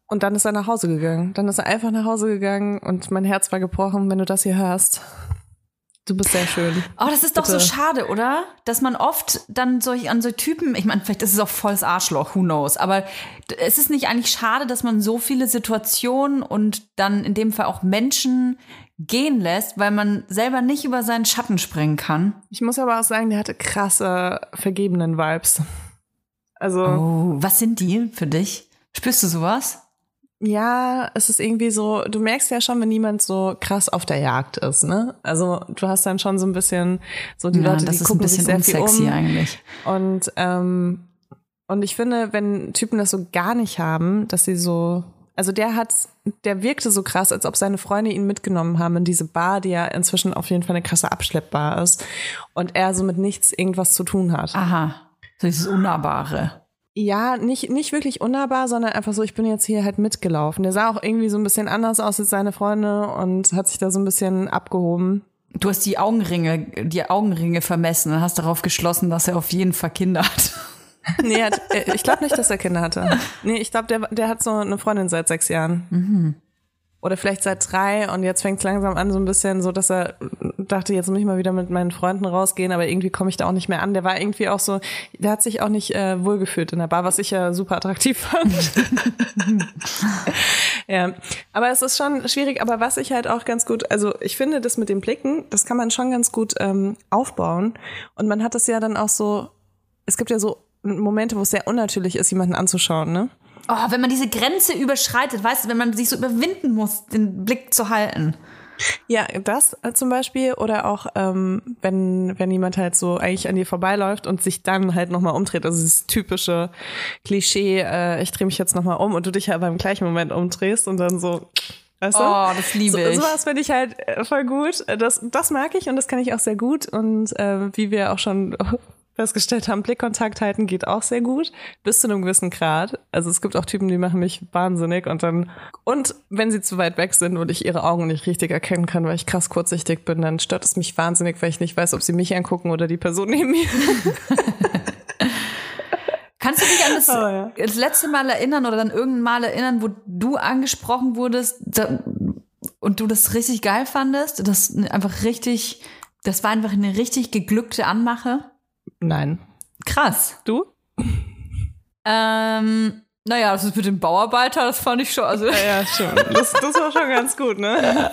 Und dann ist er nach Hause gegangen. Dann ist er einfach nach Hause gegangen und mein Herz war gebrochen, wenn du das hier hörst. Du bist sehr schön. Oh, das ist doch Bitte. so schade, oder? Dass man oft dann solch an so Typen, ich meine, vielleicht ist es auch volles Arschloch, who knows, aber es ist nicht eigentlich schade, dass man so viele Situationen und dann in dem Fall auch Menschen gehen lässt, weil man selber nicht über seinen Schatten springen kann. Ich muss aber auch sagen, der hatte krasse vergebenen Vibes. Also, Oh, was sind die für dich? Spürst du sowas? Ja, es ist irgendwie so, du merkst ja schon, wenn niemand so krass auf der Jagd ist, ne? Also, du hast dann schon so ein bisschen so die ja, Leute, das die ist ein gucken sich bisschen sehr viel unsexy um. eigentlich. Und, ähm, und ich finde, wenn Typen das so gar nicht haben, dass sie so, also der hat, der wirkte so krass, als ob seine Freunde ihn mitgenommen haben in diese Bar, die ja inzwischen auf jeden Fall eine krasse Abschleppbar ist. Und er so mit nichts irgendwas zu tun hat. Aha, so dieses Unnahbare. Ja, nicht, nicht wirklich unnahbar, sondern einfach so, ich bin jetzt hier halt mitgelaufen. Der sah auch irgendwie so ein bisschen anders aus als seine Freunde und hat sich da so ein bisschen abgehoben. Du hast die Augenringe, die Augenringe vermessen und hast darauf geschlossen, dass er auf jeden Fall Kinder hat. Nee, hat, äh, ich glaube nicht, dass er Kinder hatte. Nee, ich glaube, der, der hat so eine Freundin seit sechs Jahren. Oder vielleicht seit drei und jetzt fängt es langsam an, so ein bisschen so, dass er dachte, jetzt muss ich mal wieder mit meinen Freunden rausgehen, aber irgendwie komme ich da auch nicht mehr an. Der war irgendwie auch so, der hat sich auch nicht äh, wohlgefühlt in der Bar, was ich ja super attraktiv fand. ja, aber es ist schon schwierig, aber was ich halt auch ganz gut, also ich finde das mit den Blicken, das kann man schon ganz gut ähm, aufbauen und man hat das ja dann auch so, es gibt ja so Momente, wo es sehr unnatürlich ist, jemanden anzuschauen, ne? Oh, wenn man diese Grenze überschreitet, weißt du, wenn man sich so überwinden muss, den Blick zu halten. Ja, das äh, zum Beispiel oder auch ähm, wenn wenn jemand halt so eigentlich an dir vorbeiläuft und sich dann halt nochmal umdreht, also dieses typische Klischee, äh, ich drehe mich jetzt nochmal um und du dich halt beim gleichen Moment umdrehst und dann so, weißt du? Oh, das liebe so, ich. Sowas finde ich halt äh, voll gut. Das das mag ich und das kann ich auch sehr gut und äh, wie wir auch schon festgestellt haben, Blickkontakt halten geht auch sehr gut, bis zu einem gewissen Grad. Also es gibt auch Typen, die machen mich wahnsinnig und dann, und wenn sie zu weit weg sind und ich ihre Augen nicht richtig erkennen kann, weil ich krass kurzsichtig bin, dann stört es mich wahnsinnig, weil ich nicht weiß, ob sie mich angucken oder die Person neben mir. Kannst du dich an das, Oh, ja. das letzte Mal erinnern oder dann irgendein Mal erinnern, wo du angesprochen wurdest da, und du das richtig geil fandest? Das einfach richtig, das war einfach eine richtig geglückte Anmache. Nein. Krass. Du? Ähm, naja, das ist mit dem Bauarbeiter, das fand ich schon, also Ja, ja, schon. Das, das war schon ganz gut, ne?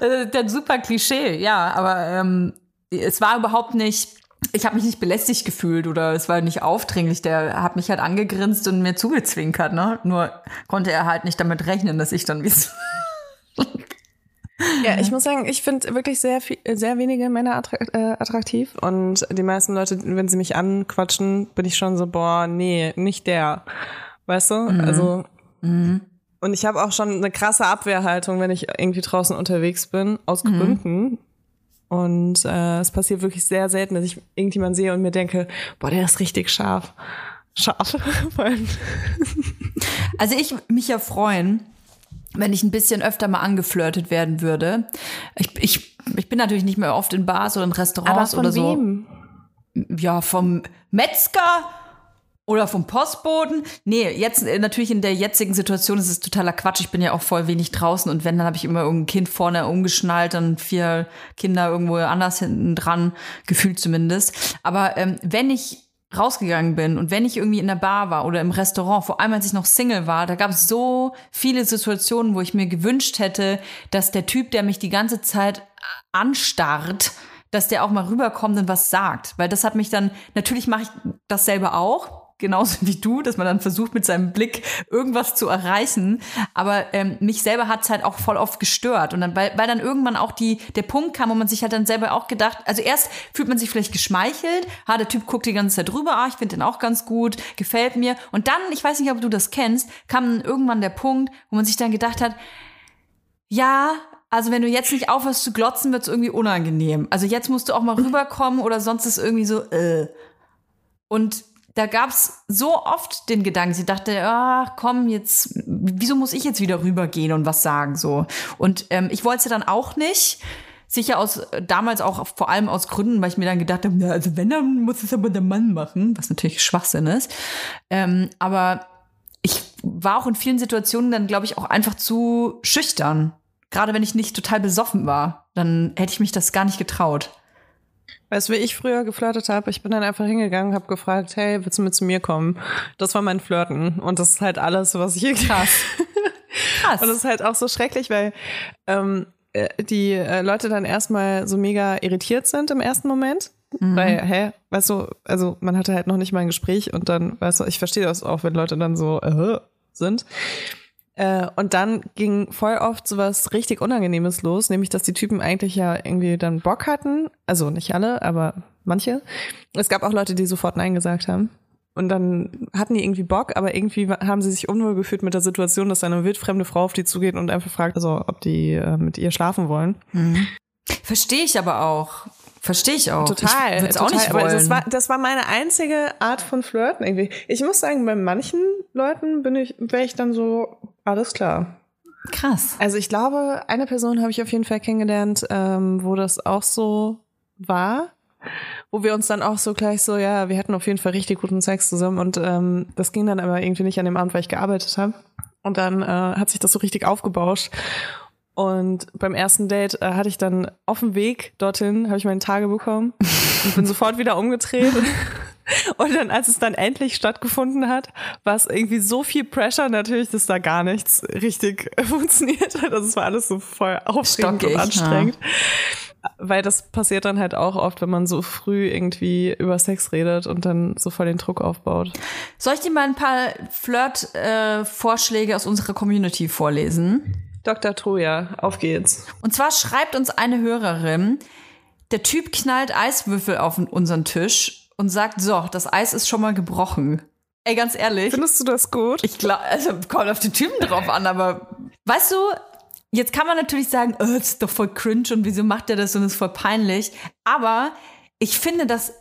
äh, der super Klischee, ja, aber ähm, es war überhaupt nicht, ich habe mich nicht belästigt gefühlt oder es war nicht aufdringlich, der hat mich halt angegrinst und mir zugezwinkert, ne? Nur konnte er halt nicht damit rechnen, dass ich dann wie so Ja, ich muss sagen, ich finde wirklich sehr viel, sehr wenige Männer äh, attraktiv und die meisten Leute, wenn sie mich anquatschen, bin ich schon so, boah, nee, nicht der. Weißt du? Also und ich habe auch schon eine krasse Abwehrhaltung, wenn ich irgendwie draußen unterwegs bin, aus Gründen. Und äh, es passiert wirklich sehr selten, dass ich irgendjemanden sehe und mir denke, boah, der ist richtig scharf. Scharf. Also ich mich ja freuen, wenn ich ein bisschen öfter mal angeflirtet werden würde. Ich, ich, ich bin natürlich nicht mehr oft in Bars oder in Restaurants oder so. Ja, vom Metzger oder vom Postboten. Nee, jetzt äh, natürlich in der jetzigen Situation ist es totaler Quatsch. Ich bin ja auch voll wenig draußen und wenn, dann habe ich immer irgendein Kind vorne umgeschnallt und vier Kinder irgendwo anders hinten dran, gefühlt zumindest. Aber ähm, wenn ich rausgegangen bin und wenn ich irgendwie in der Bar war oder im Restaurant, vor allem als ich noch Single war, da gab es so viele Situationen, wo ich mir gewünscht hätte, dass der Typ, der mich die ganze Zeit anstarrt, dass der auch mal rüberkommt und was sagt. Weil das hat mich dann, natürlich mache ich das selber auch, genauso wie du, dass man dann versucht, mit seinem Blick irgendwas zu erreichen. Aber ähm, mich selber hat's halt auch voll oft gestört. Und dann, weil, weil dann irgendwann auch die, der Punkt kam, wo man sich halt dann selber auch gedacht, also erst fühlt man sich vielleicht geschmeichelt, ah, der Typ guckt die ganze Zeit rüber, ah, ich finde den auch ganz gut, gefällt mir. Und dann, ich weiß nicht, ob du das kennst, kam dann irgendwann der Punkt, wo man sich dann gedacht hat, ja, also wenn du jetzt nicht aufhörst zu glotzen, wird's irgendwie unangenehm. Also jetzt musst du auch mal rüberkommen oder sonst ist irgendwie so, äh. Und da gab's so oft den Gedanken, sie dachte, ach komm, jetzt, wieso muss ich jetzt wieder rübergehen und was sagen so? Und ähm, ich wollte dann auch nicht. Sicher aus, damals auch vor allem aus Gründen, weil ich mir dann gedacht habe, na, also wenn, dann muss es aber der Mann machen, was natürlich Schwachsinn ist. Ähm, aber ich war auch in vielen Situationen dann, glaube ich, auch einfach zu schüchtern. Gerade wenn ich nicht total besoffen war, dann hätte ich mich das gar nicht getraut. Weißt du, wie ich früher geflirtet habe? Ich bin dann einfach hingegangen, habe gefragt, hey, willst du mit zu mir kommen? Das war mein Flirten. Und das ist halt alles, was ich Krass. Krass. Und das ist halt auch so schrecklich, weil ähm, äh, die äh, Leute dann erstmal so mega irritiert sind im ersten Moment. Weil, hä, weißt du, also man hatte halt noch nicht mal ein Gespräch und dann, weißt du, ich verstehe das auch, wenn Leute dann so äh, sind. Äh, und dann ging voll oft sowas richtig Unangenehmes los, nämlich dass die Typen eigentlich ja irgendwie dann Bock hatten. Also nicht alle, aber manche. Es gab auch Leute, die sofort Nein gesagt haben. Und dann hatten die irgendwie Bock, aber irgendwie haben sie sich unwohl gefühlt mit der Situation, dass eine wildfremde Frau auf die zugeht und einfach fragt, also ob die äh, mit ihr schlafen wollen. Verstehe ich aber auch. Verstehe ich auch. Total. Ich es auch total. nicht Aber wollen. das war, das war meine einzige Art von Flirten irgendwie. Ich muss sagen, bei manchen Leuten bin ich, wäre ich dann so, alles klar. Krass. Also ich glaube, eine Person habe ich auf jeden Fall kennengelernt, ähm, wo das auch so war. Wo wir uns dann auch so gleich so, ja, wir hatten auf jeden Fall richtig guten Sex zusammen und ähm, das ging dann aber irgendwie nicht an dem Abend, weil ich gearbeitet habe. Und dann äh, hat sich das so richtig aufgebauscht. Und beim ersten Date äh, hatte ich dann auf dem Weg dorthin, habe ich meine Tage bekommen und bin sofort wieder umgedreht. Und dann, als es dann endlich stattgefunden hat, war es irgendwie so viel Pressure natürlich, dass da gar nichts richtig funktioniert hat. Also es war alles so voll aufregend Stockig, und anstrengend. Weil das passiert dann halt auch oft, wenn man so früh irgendwie über Sex redet und dann so voll den Druck aufbaut. Soll ich dir mal ein paar Flirt-Vorschläge aus unserer Community vorlesen? Dr. Troja, auf geht's. Und zwar schreibt uns eine Hörerin, der Typ knallt Eiswürfel auf unseren Tisch und sagt, so, das Eis ist schon mal gebrochen. Ey, ganz ehrlich, Findest du das gut? ich glaube, also kommt auf den Typen drauf an, aber weißt du, jetzt kann man natürlich sagen, oh, das ist doch voll cringe und wieso macht er das und ist voll peinlich. Aber ich finde das,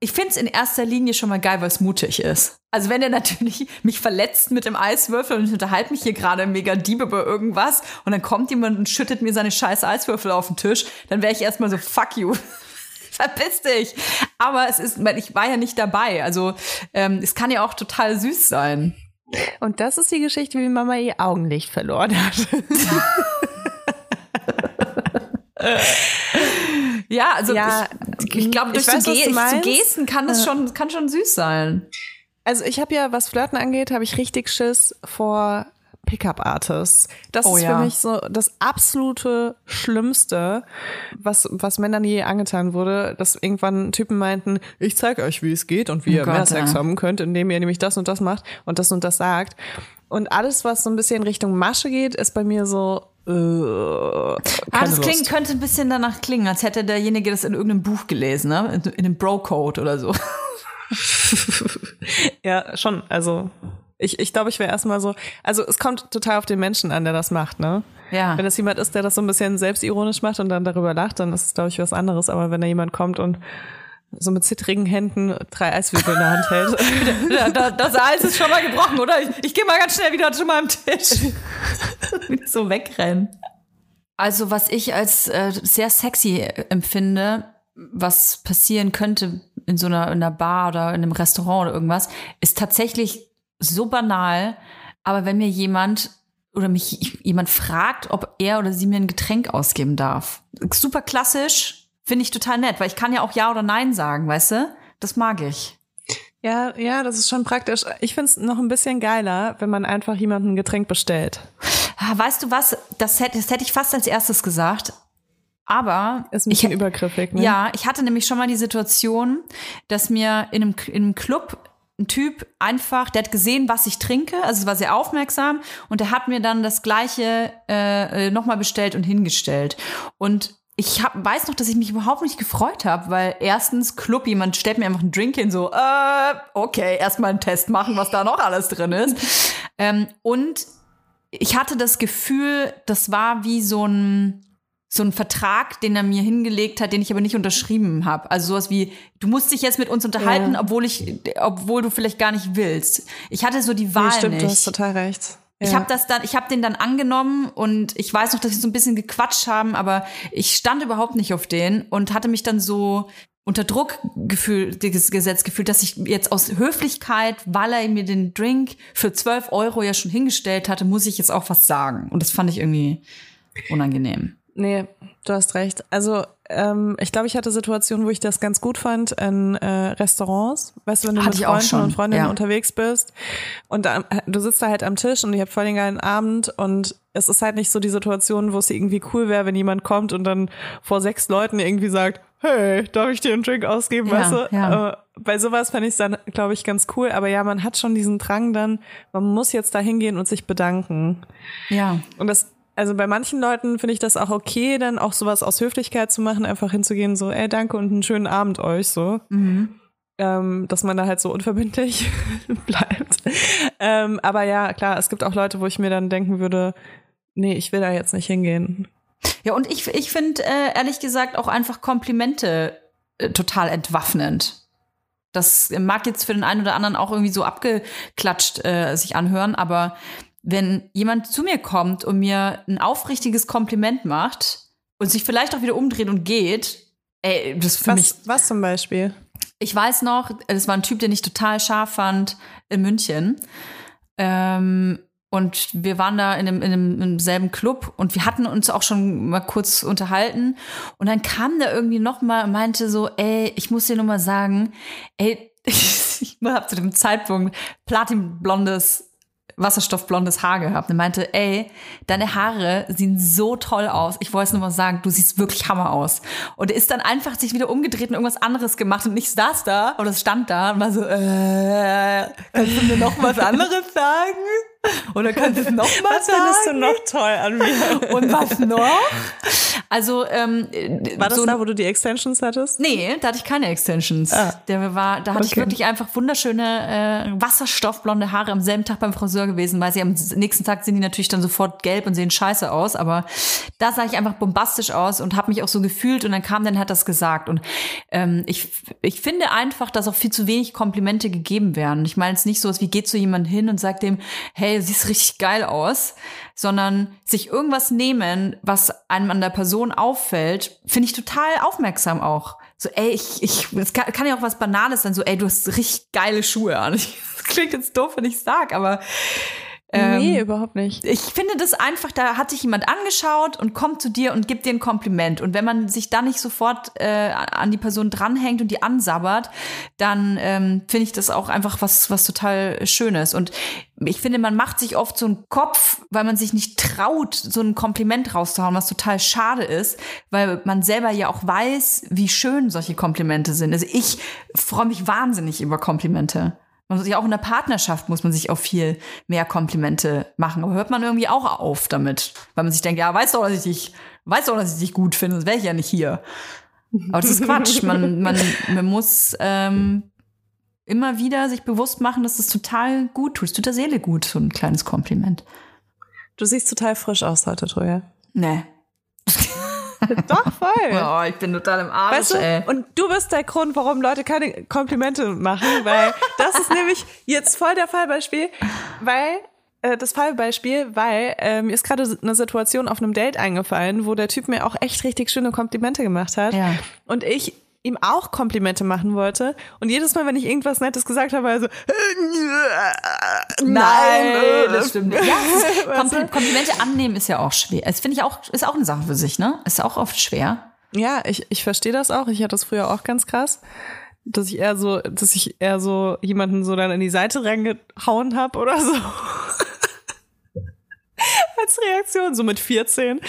ich finde es in erster Linie schon mal geil, weil es mutig ist. Also wenn er natürlich mich verletzt mit dem Eiswürfel und ich unterhalte mich hier gerade mega Diebe über irgendwas und dann kommt jemand und schüttet mir seine scheiß Eiswürfel auf den Tisch, dann wäre ich erstmal so, fuck you. Verpiss dich. Aber es ist, ich war ja nicht dabei. Also ähm, es kann ja auch total süß sein. Und das ist die Geschichte, wie Mama ihr Augenlicht verloren hat. Ja, also Ja, ich, ich glaube, ich durch weiß, so, was Ge meinst. Gesten kann es schon, kann schon süß sein. Also ich habe ja, was Flirten angeht, habe ich richtig Schiss vor Pickup-Artists. Das Oh ist ja. für mich so das absolute Schlimmste, was, was Männern je angetan wurde, dass irgendwann Typen meinten, ich zeige euch, wie es geht und wie Oh ihr mehr Gott, Sex ja. haben könnt, indem ihr nämlich das und das macht und das und das sagt. Und alles, was so ein bisschen Richtung Masche geht, ist bei mir so, äh, Ah, das klingt, könnte ein bisschen danach klingen, als hätte derjenige das in irgendeinem Buch gelesen, ne? In, in einem Bro-Code oder so. Ja, schon. Also ich, ich glaube, ich wäre erstmal so. Also es kommt total auf den Menschen an, der das macht, ne? Ja. Wenn es jemand ist, der das so ein bisschen selbstironisch macht und dann darüber lacht, dann ist es, glaube ich, was anderes. Aber wenn da jemand kommt und so mit zittrigen Händen drei Eiswürfel in der Hand hält. Das Eis ist schon mal gebrochen, oder? Ich, ich gehe mal ganz schnell wieder zu meinem Tisch. Wieder so wegrennen. Also, was ich als äh, sehr sexy empfinde, was passieren könnte in so einer, in einer Bar oder in einem Restaurant oder irgendwas, ist tatsächlich so banal. Aber wenn mir jemand oder mich jemand fragt, ob er oder sie mir ein Getränk ausgeben darf. Super klassisch, finde ich total nett, weil ich kann ja auch Ja oder Nein sagen, weißt du? Das mag ich. ja, ja, das ist schon praktisch. Ich finde es noch ein bisschen geiler, wenn man einfach jemandem ein Getränk bestellt. Ah, Weißt du was? Das hätte, das hätte ich fast als erstes gesagt. Aber Ist ein ich, bisschen übergriffig, ne? ja, ich hatte nämlich schon mal die Situation, dass mir in einem, in einem Club ein Typ einfach, der hat gesehen, was ich trinke, also es war sehr aufmerksam und der hat mir dann das gleiche äh, nochmal bestellt und hingestellt. Und ich hab, weiß noch, dass ich mich überhaupt nicht gefreut habe, weil erstens Club, jemand stellt mir einfach einen Drink hin, so, äh, okay, erstmal einen Test machen, was da noch alles drin ist. ähm, und ich hatte das Gefühl, das war wie so ein so ein Vertrag, den er mir hingelegt hat, den ich aber nicht unterschrieben habe. Also sowas wie, du musst dich jetzt mit uns unterhalten, Ja. obwohl ich, obwohl du vielleicht gar nicht willst. Ich hatte so die Wahl Nee, stimmt, nicht. du hast total recht. Ich Ja. habe das dann, ich habe den dann angenommen und ich weiß noch, dass wir so ein bisschen gequatscht haben, aber ich stand überhaupt nicht auf den und hatte mich dann so unter Druck gefühl, dieses Gesetz gefühlt, dass ich jetzt aus Höflichkeit, weil er mir den Drink für 12 Euro ja schon hingestellt hatte, muss ich jetzt auch was sagen. Und das fand ich irgendwie unangenehm. Nee, du hast recht. Also ähm, ich glaube, ich hatte Situationen, wo ich das ganz gut fand in äh, Restaurants. Weißt du, wenn du Hatte mit Freunden schon, und Freundinnen ja. unterwegs bist und am- du sitzt da halt am Tisch und ihr habt voll den geilen Abend und es ist halt nicht so die Situation, wo es irgendwie cool wäre, wenn jemand kommt und dann vor sechs Leuten irgendwie sagt, hey, darf ich dir einen Drink ausgeben, Ja, weißt du? ja. Äh, bei sowas fände ich es dann, glaube ich, ganz cool. Aber ja, man hat schon diesen Drang dann, man muss jetzt da hingehen und sich bedanken. Ja. Und das, also bei manchen Leuten finde ich das auch okay, dann auch sowas aus Höflichkeit zu machen, einfach hinzugehen, so, ey, danke und einen schönen Abend euch, so. Ähm, dass man da halt so unverbindlich bleibt. Ähm, aber ja, klar, es gibt auch Leute, wo ich mir dann denken würde, nee, ich will da jetzt nicht hingehen. Ja, und ich, ich finde, äh, ehrlich gesagt, auch einfach Komplimente äh, total entwaffnend. Das mag jetzt für den einen oder anderen auch irgendwie so abgeklatscht äh, sich anhören, aber wenn jemand zu mir kommt und mir ein aufrichtiges Kompliment macht und sich vielleicht auch wieder umdreht und geht, ey, das für mich Was, was zum Beispiel? ich weiß noch, das war ein Typ, den ich total scharf fand in München. Ähm, und wir waren da in dem, in, dem, im selben Club und wir hatten uns auch schon mal kurz unterhalten. Und dann kam der irgendwie noch mal und meinte so, ey, ich muss dir nur mal sagen, ey, ich habe zu dem Zeitpunkt platinblondes wasserstoffblondes Haar gehabt und meinte, ey, deine Haare sehen so toll aus. Ich wollte es nur mal sagen, du siehst wirklich Hammer aus. Und er ist dann einfach sich wieder umgedreht und irgendwas anderes gemacht und ich saß da oder stand da und war so, äh, kannst du mir noch was anderes sagen? Oder kannst du es noch mal Was findest du noch toll an mir? Und was noch? Also, ähm, War das so da, wo du die Extensions hattest? Nee, da hatte ich keine Extensions. Ah. Der war, da hatte ich Okay. wirklich einfach wunderschöne äh, wasserstoffblonde Haare am selben Tag beim Friseur gewesen, weil sie am nächsten Tag sind die natürlich dann sofort gelb und sehen scheiße aus, aber da sah ich einfach bombastisch aus und habe mich auch so gefühlt und dann kam dann hat das gesagt und ähm, ich ich finde einfach, dass auch viel zu wenig Komplimente gegeben werden. Ich meine jetzt nicht so, wie geht so jemand hin und sagt dem, hey, du siehst richtig geil aus, sondern sich irgendwas nehmen, was einem an der Person auffällt, finde ich total aufmerksam auch. So, ey, ich, ich, es kann, kann ja auch was Banales sein, so, ey, du hast richtig geile Schuhe an. Das klingt jetzt doof, wenn ich sag, aber ähm, nee, überhaupt nicht. ich finde das einfach, da hat sich jemand angeschaut und kommt zu dir und gibt dir ein Kompliment. Und wenn man sich da nicht sofort äh, an die Person dranhängt und die ansabbert, dann ähm, finde ich das auch einfach was, was total Schönes. Und ich finde, man macht sich oft so einen Kopf, weil man sich nicht traut, so ein Kompliment rauszuhauen, was total schade ist, weil man selber ja auch weiß, wie schön solche Komplimente sind. Also ich freue mich wahnsinnig über Komplimente. Man muss sich auch in der Partnerschaft muss man sich auch viel mehr Komplimente machen. Aber hört man irgendwie auch auf damit, weil man sich denkt, ja, weißt du, dass ich dich, weißt du, dass ich dich gut finde, sonst wäre ich ja nicht hier. Aber das ist Quatsch. Man, man, man muss ähm, immer wieder sich bewusst machen, dass es total gut tut. Es tut der Seele gut, so ein kleines Kompliment. Du siehst total frisch aus heute, Toja. Nee. Doch, voll. Oh, ich bin total im Arsch, Weißt du, ey. und du bist der Grund, warum Leute keine Komplimente machen, weil das ist nämlich jetzt voll der Fallbeispiel, weil äh, das Fallbeispiel, weil äh, mir ist gerade eine Situation auf einem Date eingefallen, wo der Typ mir auch echt richtig schöne Komplimente gemacht hat Ja. und ich ihm auch Komplimente machen wollte und jedes Mal, wenn ich irgendwas Nettes gesagt habe, war er so nein, äh, das stimmt nicht. Ja? Kompl Komplimente annehmen ist ja auch schwer. Das finde ich auch, ist auch eine Sache für sich, ne? Ist auch oft schwer. Ja, ich, ich verstehe das auch. Ich hatte das früher auch ganz krass. Dass ich eher so, dass ich eher so jemanden so dann in die Seite reingehauen habe oder so. Als Reaktion, so mit 14.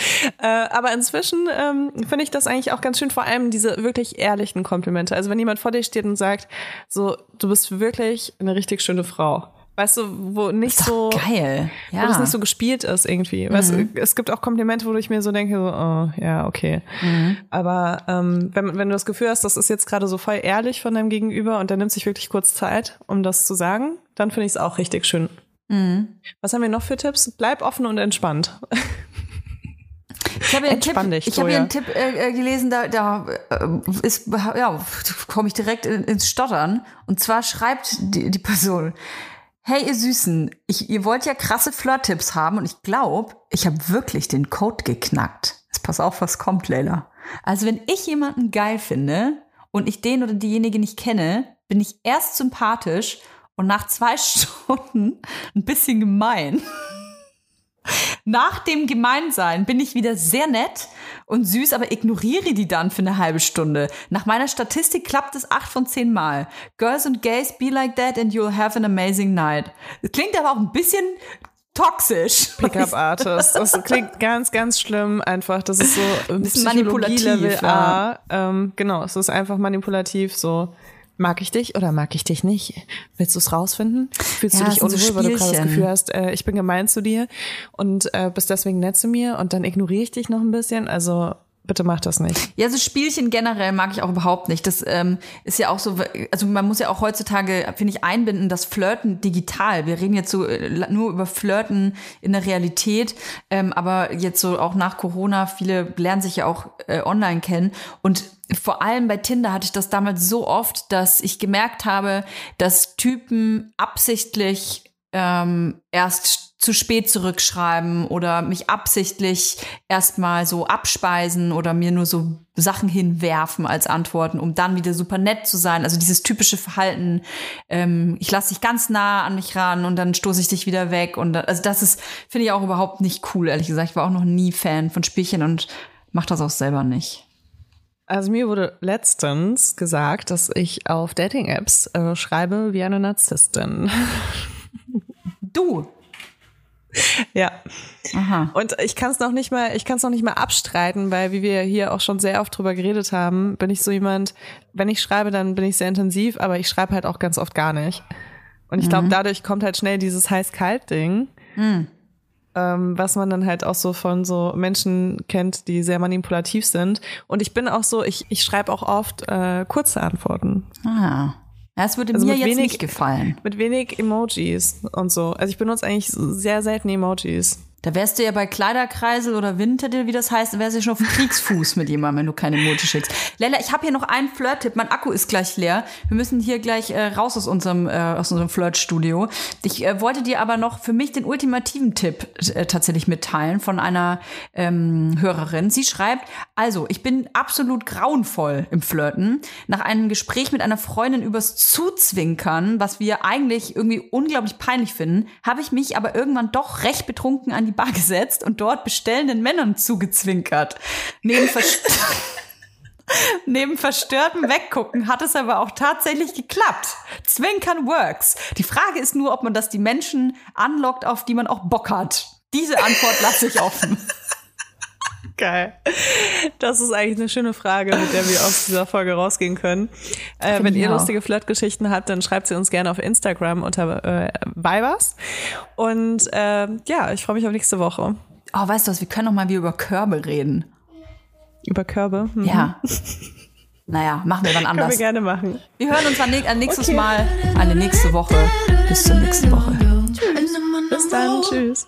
Äh, aber inzwischen ähm, finde ich das eigentlich auch ganz schön, vor allem diese wirklich ehrlichen Komplimente. Also wenn jemand vor dir steht und sagt, so, du bist wirklich eine richtig schöne Frau. Weißt du, wo nicht so. geil. Ja. Wo das nicht so gespielt ist irgendwie. Weißt du, es gibt auch Komplimente, wo ich mir so denke, so, oh, ja, okay. Aber ähm, wenn, wenn du das Gefühl hast, das ist jetzt gerade so voll ehrlich von deinem Gegenüber und der nimmt sich wirklich kurz Zeit, um das zu sagen, dann finde ich es auch richtig schön. Was haben wir noch für Tipps? Bleib offen und entspannt. Ich habe einen Tipp, Entspann dich, ich habe ja einen Tipp äh, äh, gelesen, da, da äh, ist, ja, komme ich direkt in, ins Stottern. Und zwar schreibt die, die Person, hey ihr Süßen, ich, ihr wollt ja krasse Flirt-Tipps haben und ich glaube, ich habe wirklich den Code geknackt. Jetzt pass auf, was kommt, Leila. Also wenn ich jemanden geil finde und ich den oder diejenige nicht kenne, bin ich erst sympathisch und nach zwei Stunden ein bisschen gemein. Nach dem Gemeinsein bin ich wieder sehr nett und süß, aber ignoriere die dann für eine halbe Stunde. Nach meiner Statistik klappt es acht von zehn Mal. Girls and Gays, be like that and you'll have an amazing night. Das klingt aber auch ein bisschen toxisch. Pickup Artist. Das klingt ganz, ganz schlimm einfach. Das ist so ein Bisschen Psychologie-Level manipulativ, A. Ähm, genau, es ist einfach manipulativ so. Mag ich dich oder mag ich dich nicht? Willst du es rausfinden? Fühlst Ja, du dich so unwohl, weil du gerade das. Gefühl hast, äh, ich bin gemein zu dir und äh, bist deswegen nett zu mir und dann ignoriere ich dich noch ein bisschen? Also bitte mach das nicht. Ja, so Spielchen generell mag ich auch überhaupt nicht. Das ähm, ist ja auch so, also man muss ja auch heutzutage, finde ich, einbinden, das Flirten digital. Wir reden jetzt so äh, nur über Flirten in der Realität, ähm, aber jetzt so auch nach Corona, viele lernen sich ja auch äh, online kennen und vor allem bei Tinder hatte ich das damals so oft, dass ich gemerkt habe, dass Typen absichtlich ähm, erst zu spät zurückschreiben oder mich absichtlich erstmal so abspeisen oder mir nur so Sachen hinwerfen als Antworten, um dann wieder super nett zu sein. Also dieses typische Verhalten, ähm, ich lasse dich ganz nah an mich ran und dann stoße ich dich wieder weg. Und also das ist, finde ich auch überhaupt nicht cool, ehrlich gesagt. Ich war auch noch nie Fan von Spielchen und mach das auch selber nicht. Also mir wurde letztens gesagt, dass ich auf Dating-Apps äh, schreibe wie eine Narzisstin. Du. ja. Aha. Und ich kann es noch nicht mal, ich kann es noch nicht mal abstreiten, weil wie wir hier auch schon sehr oft drüber geredet haben, bin ich so jemand, wenn ich schreibe, dann bin ich sehr intensiv, aber ich schreibe halt auch ganz oft gar nicht. Und ich glaube, dadurch kommt halt schnell dieses heiß-kalt-Ding, ähm, was man dann halt auch so von so Menschen kennt, die sehr manipulativ sind. Und ich bin auch so, ich, ich schreibe auch oft äh, kurze Antworten. Ah. Ja, es würde Also mir jetzt wenig- nicht gefallen. Mit wenig Emojis und so. Also ich benutze eigentlich sehr selten Emojis. Da wärst du ja bei Kleiderkreisel oder Winterdill, wie das heißt, wärst du ja schon auf Kriegsfuß mit jemandem, wenn du keine Emoji schickst. Lella, ich habe hier noch einen Flirt-Tipp. Mein Akku ist gleich leer. Wir müssen hier gleich äh, raus aus unserem, äh, aus unserem Flirt-Studio. Ich äh, wollte dir aber noch für mich den ultimativen Tipp äh, tatsächlich mitteilen von einer ähm, Hörerin. Sie schreibt, also, ich bin absolut grauenvoll im Flirten. Nach einem Gespräch mit einer Freundin übers Zuzwinkern, was wir eigentlich irgendwie unglaublich peinlich finden, habe ich mich aber irgendwann doch recht betrunken an die Bar gesetzt und dort bestellenden Männern zugezwinkert. Neben, Verst Neben verstörtem Weggucken hat es aber auch tatsächlich geklappt. Zwinkern works. Die Frage ist nur, ob man das die Menschen anlockt, auf die man auch Bock hat. Diese Antwort lasse ich offen. Geil. Das ist eigentlich eine schöne Frage, mit der wir aus dieser Folge rausgehen können. Äh, wenn ihr auch. lustige Flirtgeschichten habt, dann schreibt sie uns gerne auf Instagram unter äh, Vibers. Und äh, ja, ich freue mich auf nächste Woche. Oh, weißt du was, wir können noch mal wieder über Körbe reden. Über Körbe. Hm. Ja. Naja, machen wir dann Können wir anders. gerne machen. Wir hören uns an, an nächstes Okay. Mal, eine nächste Woche. Bis zur nächsten Woche. Bis dann. Tschüss.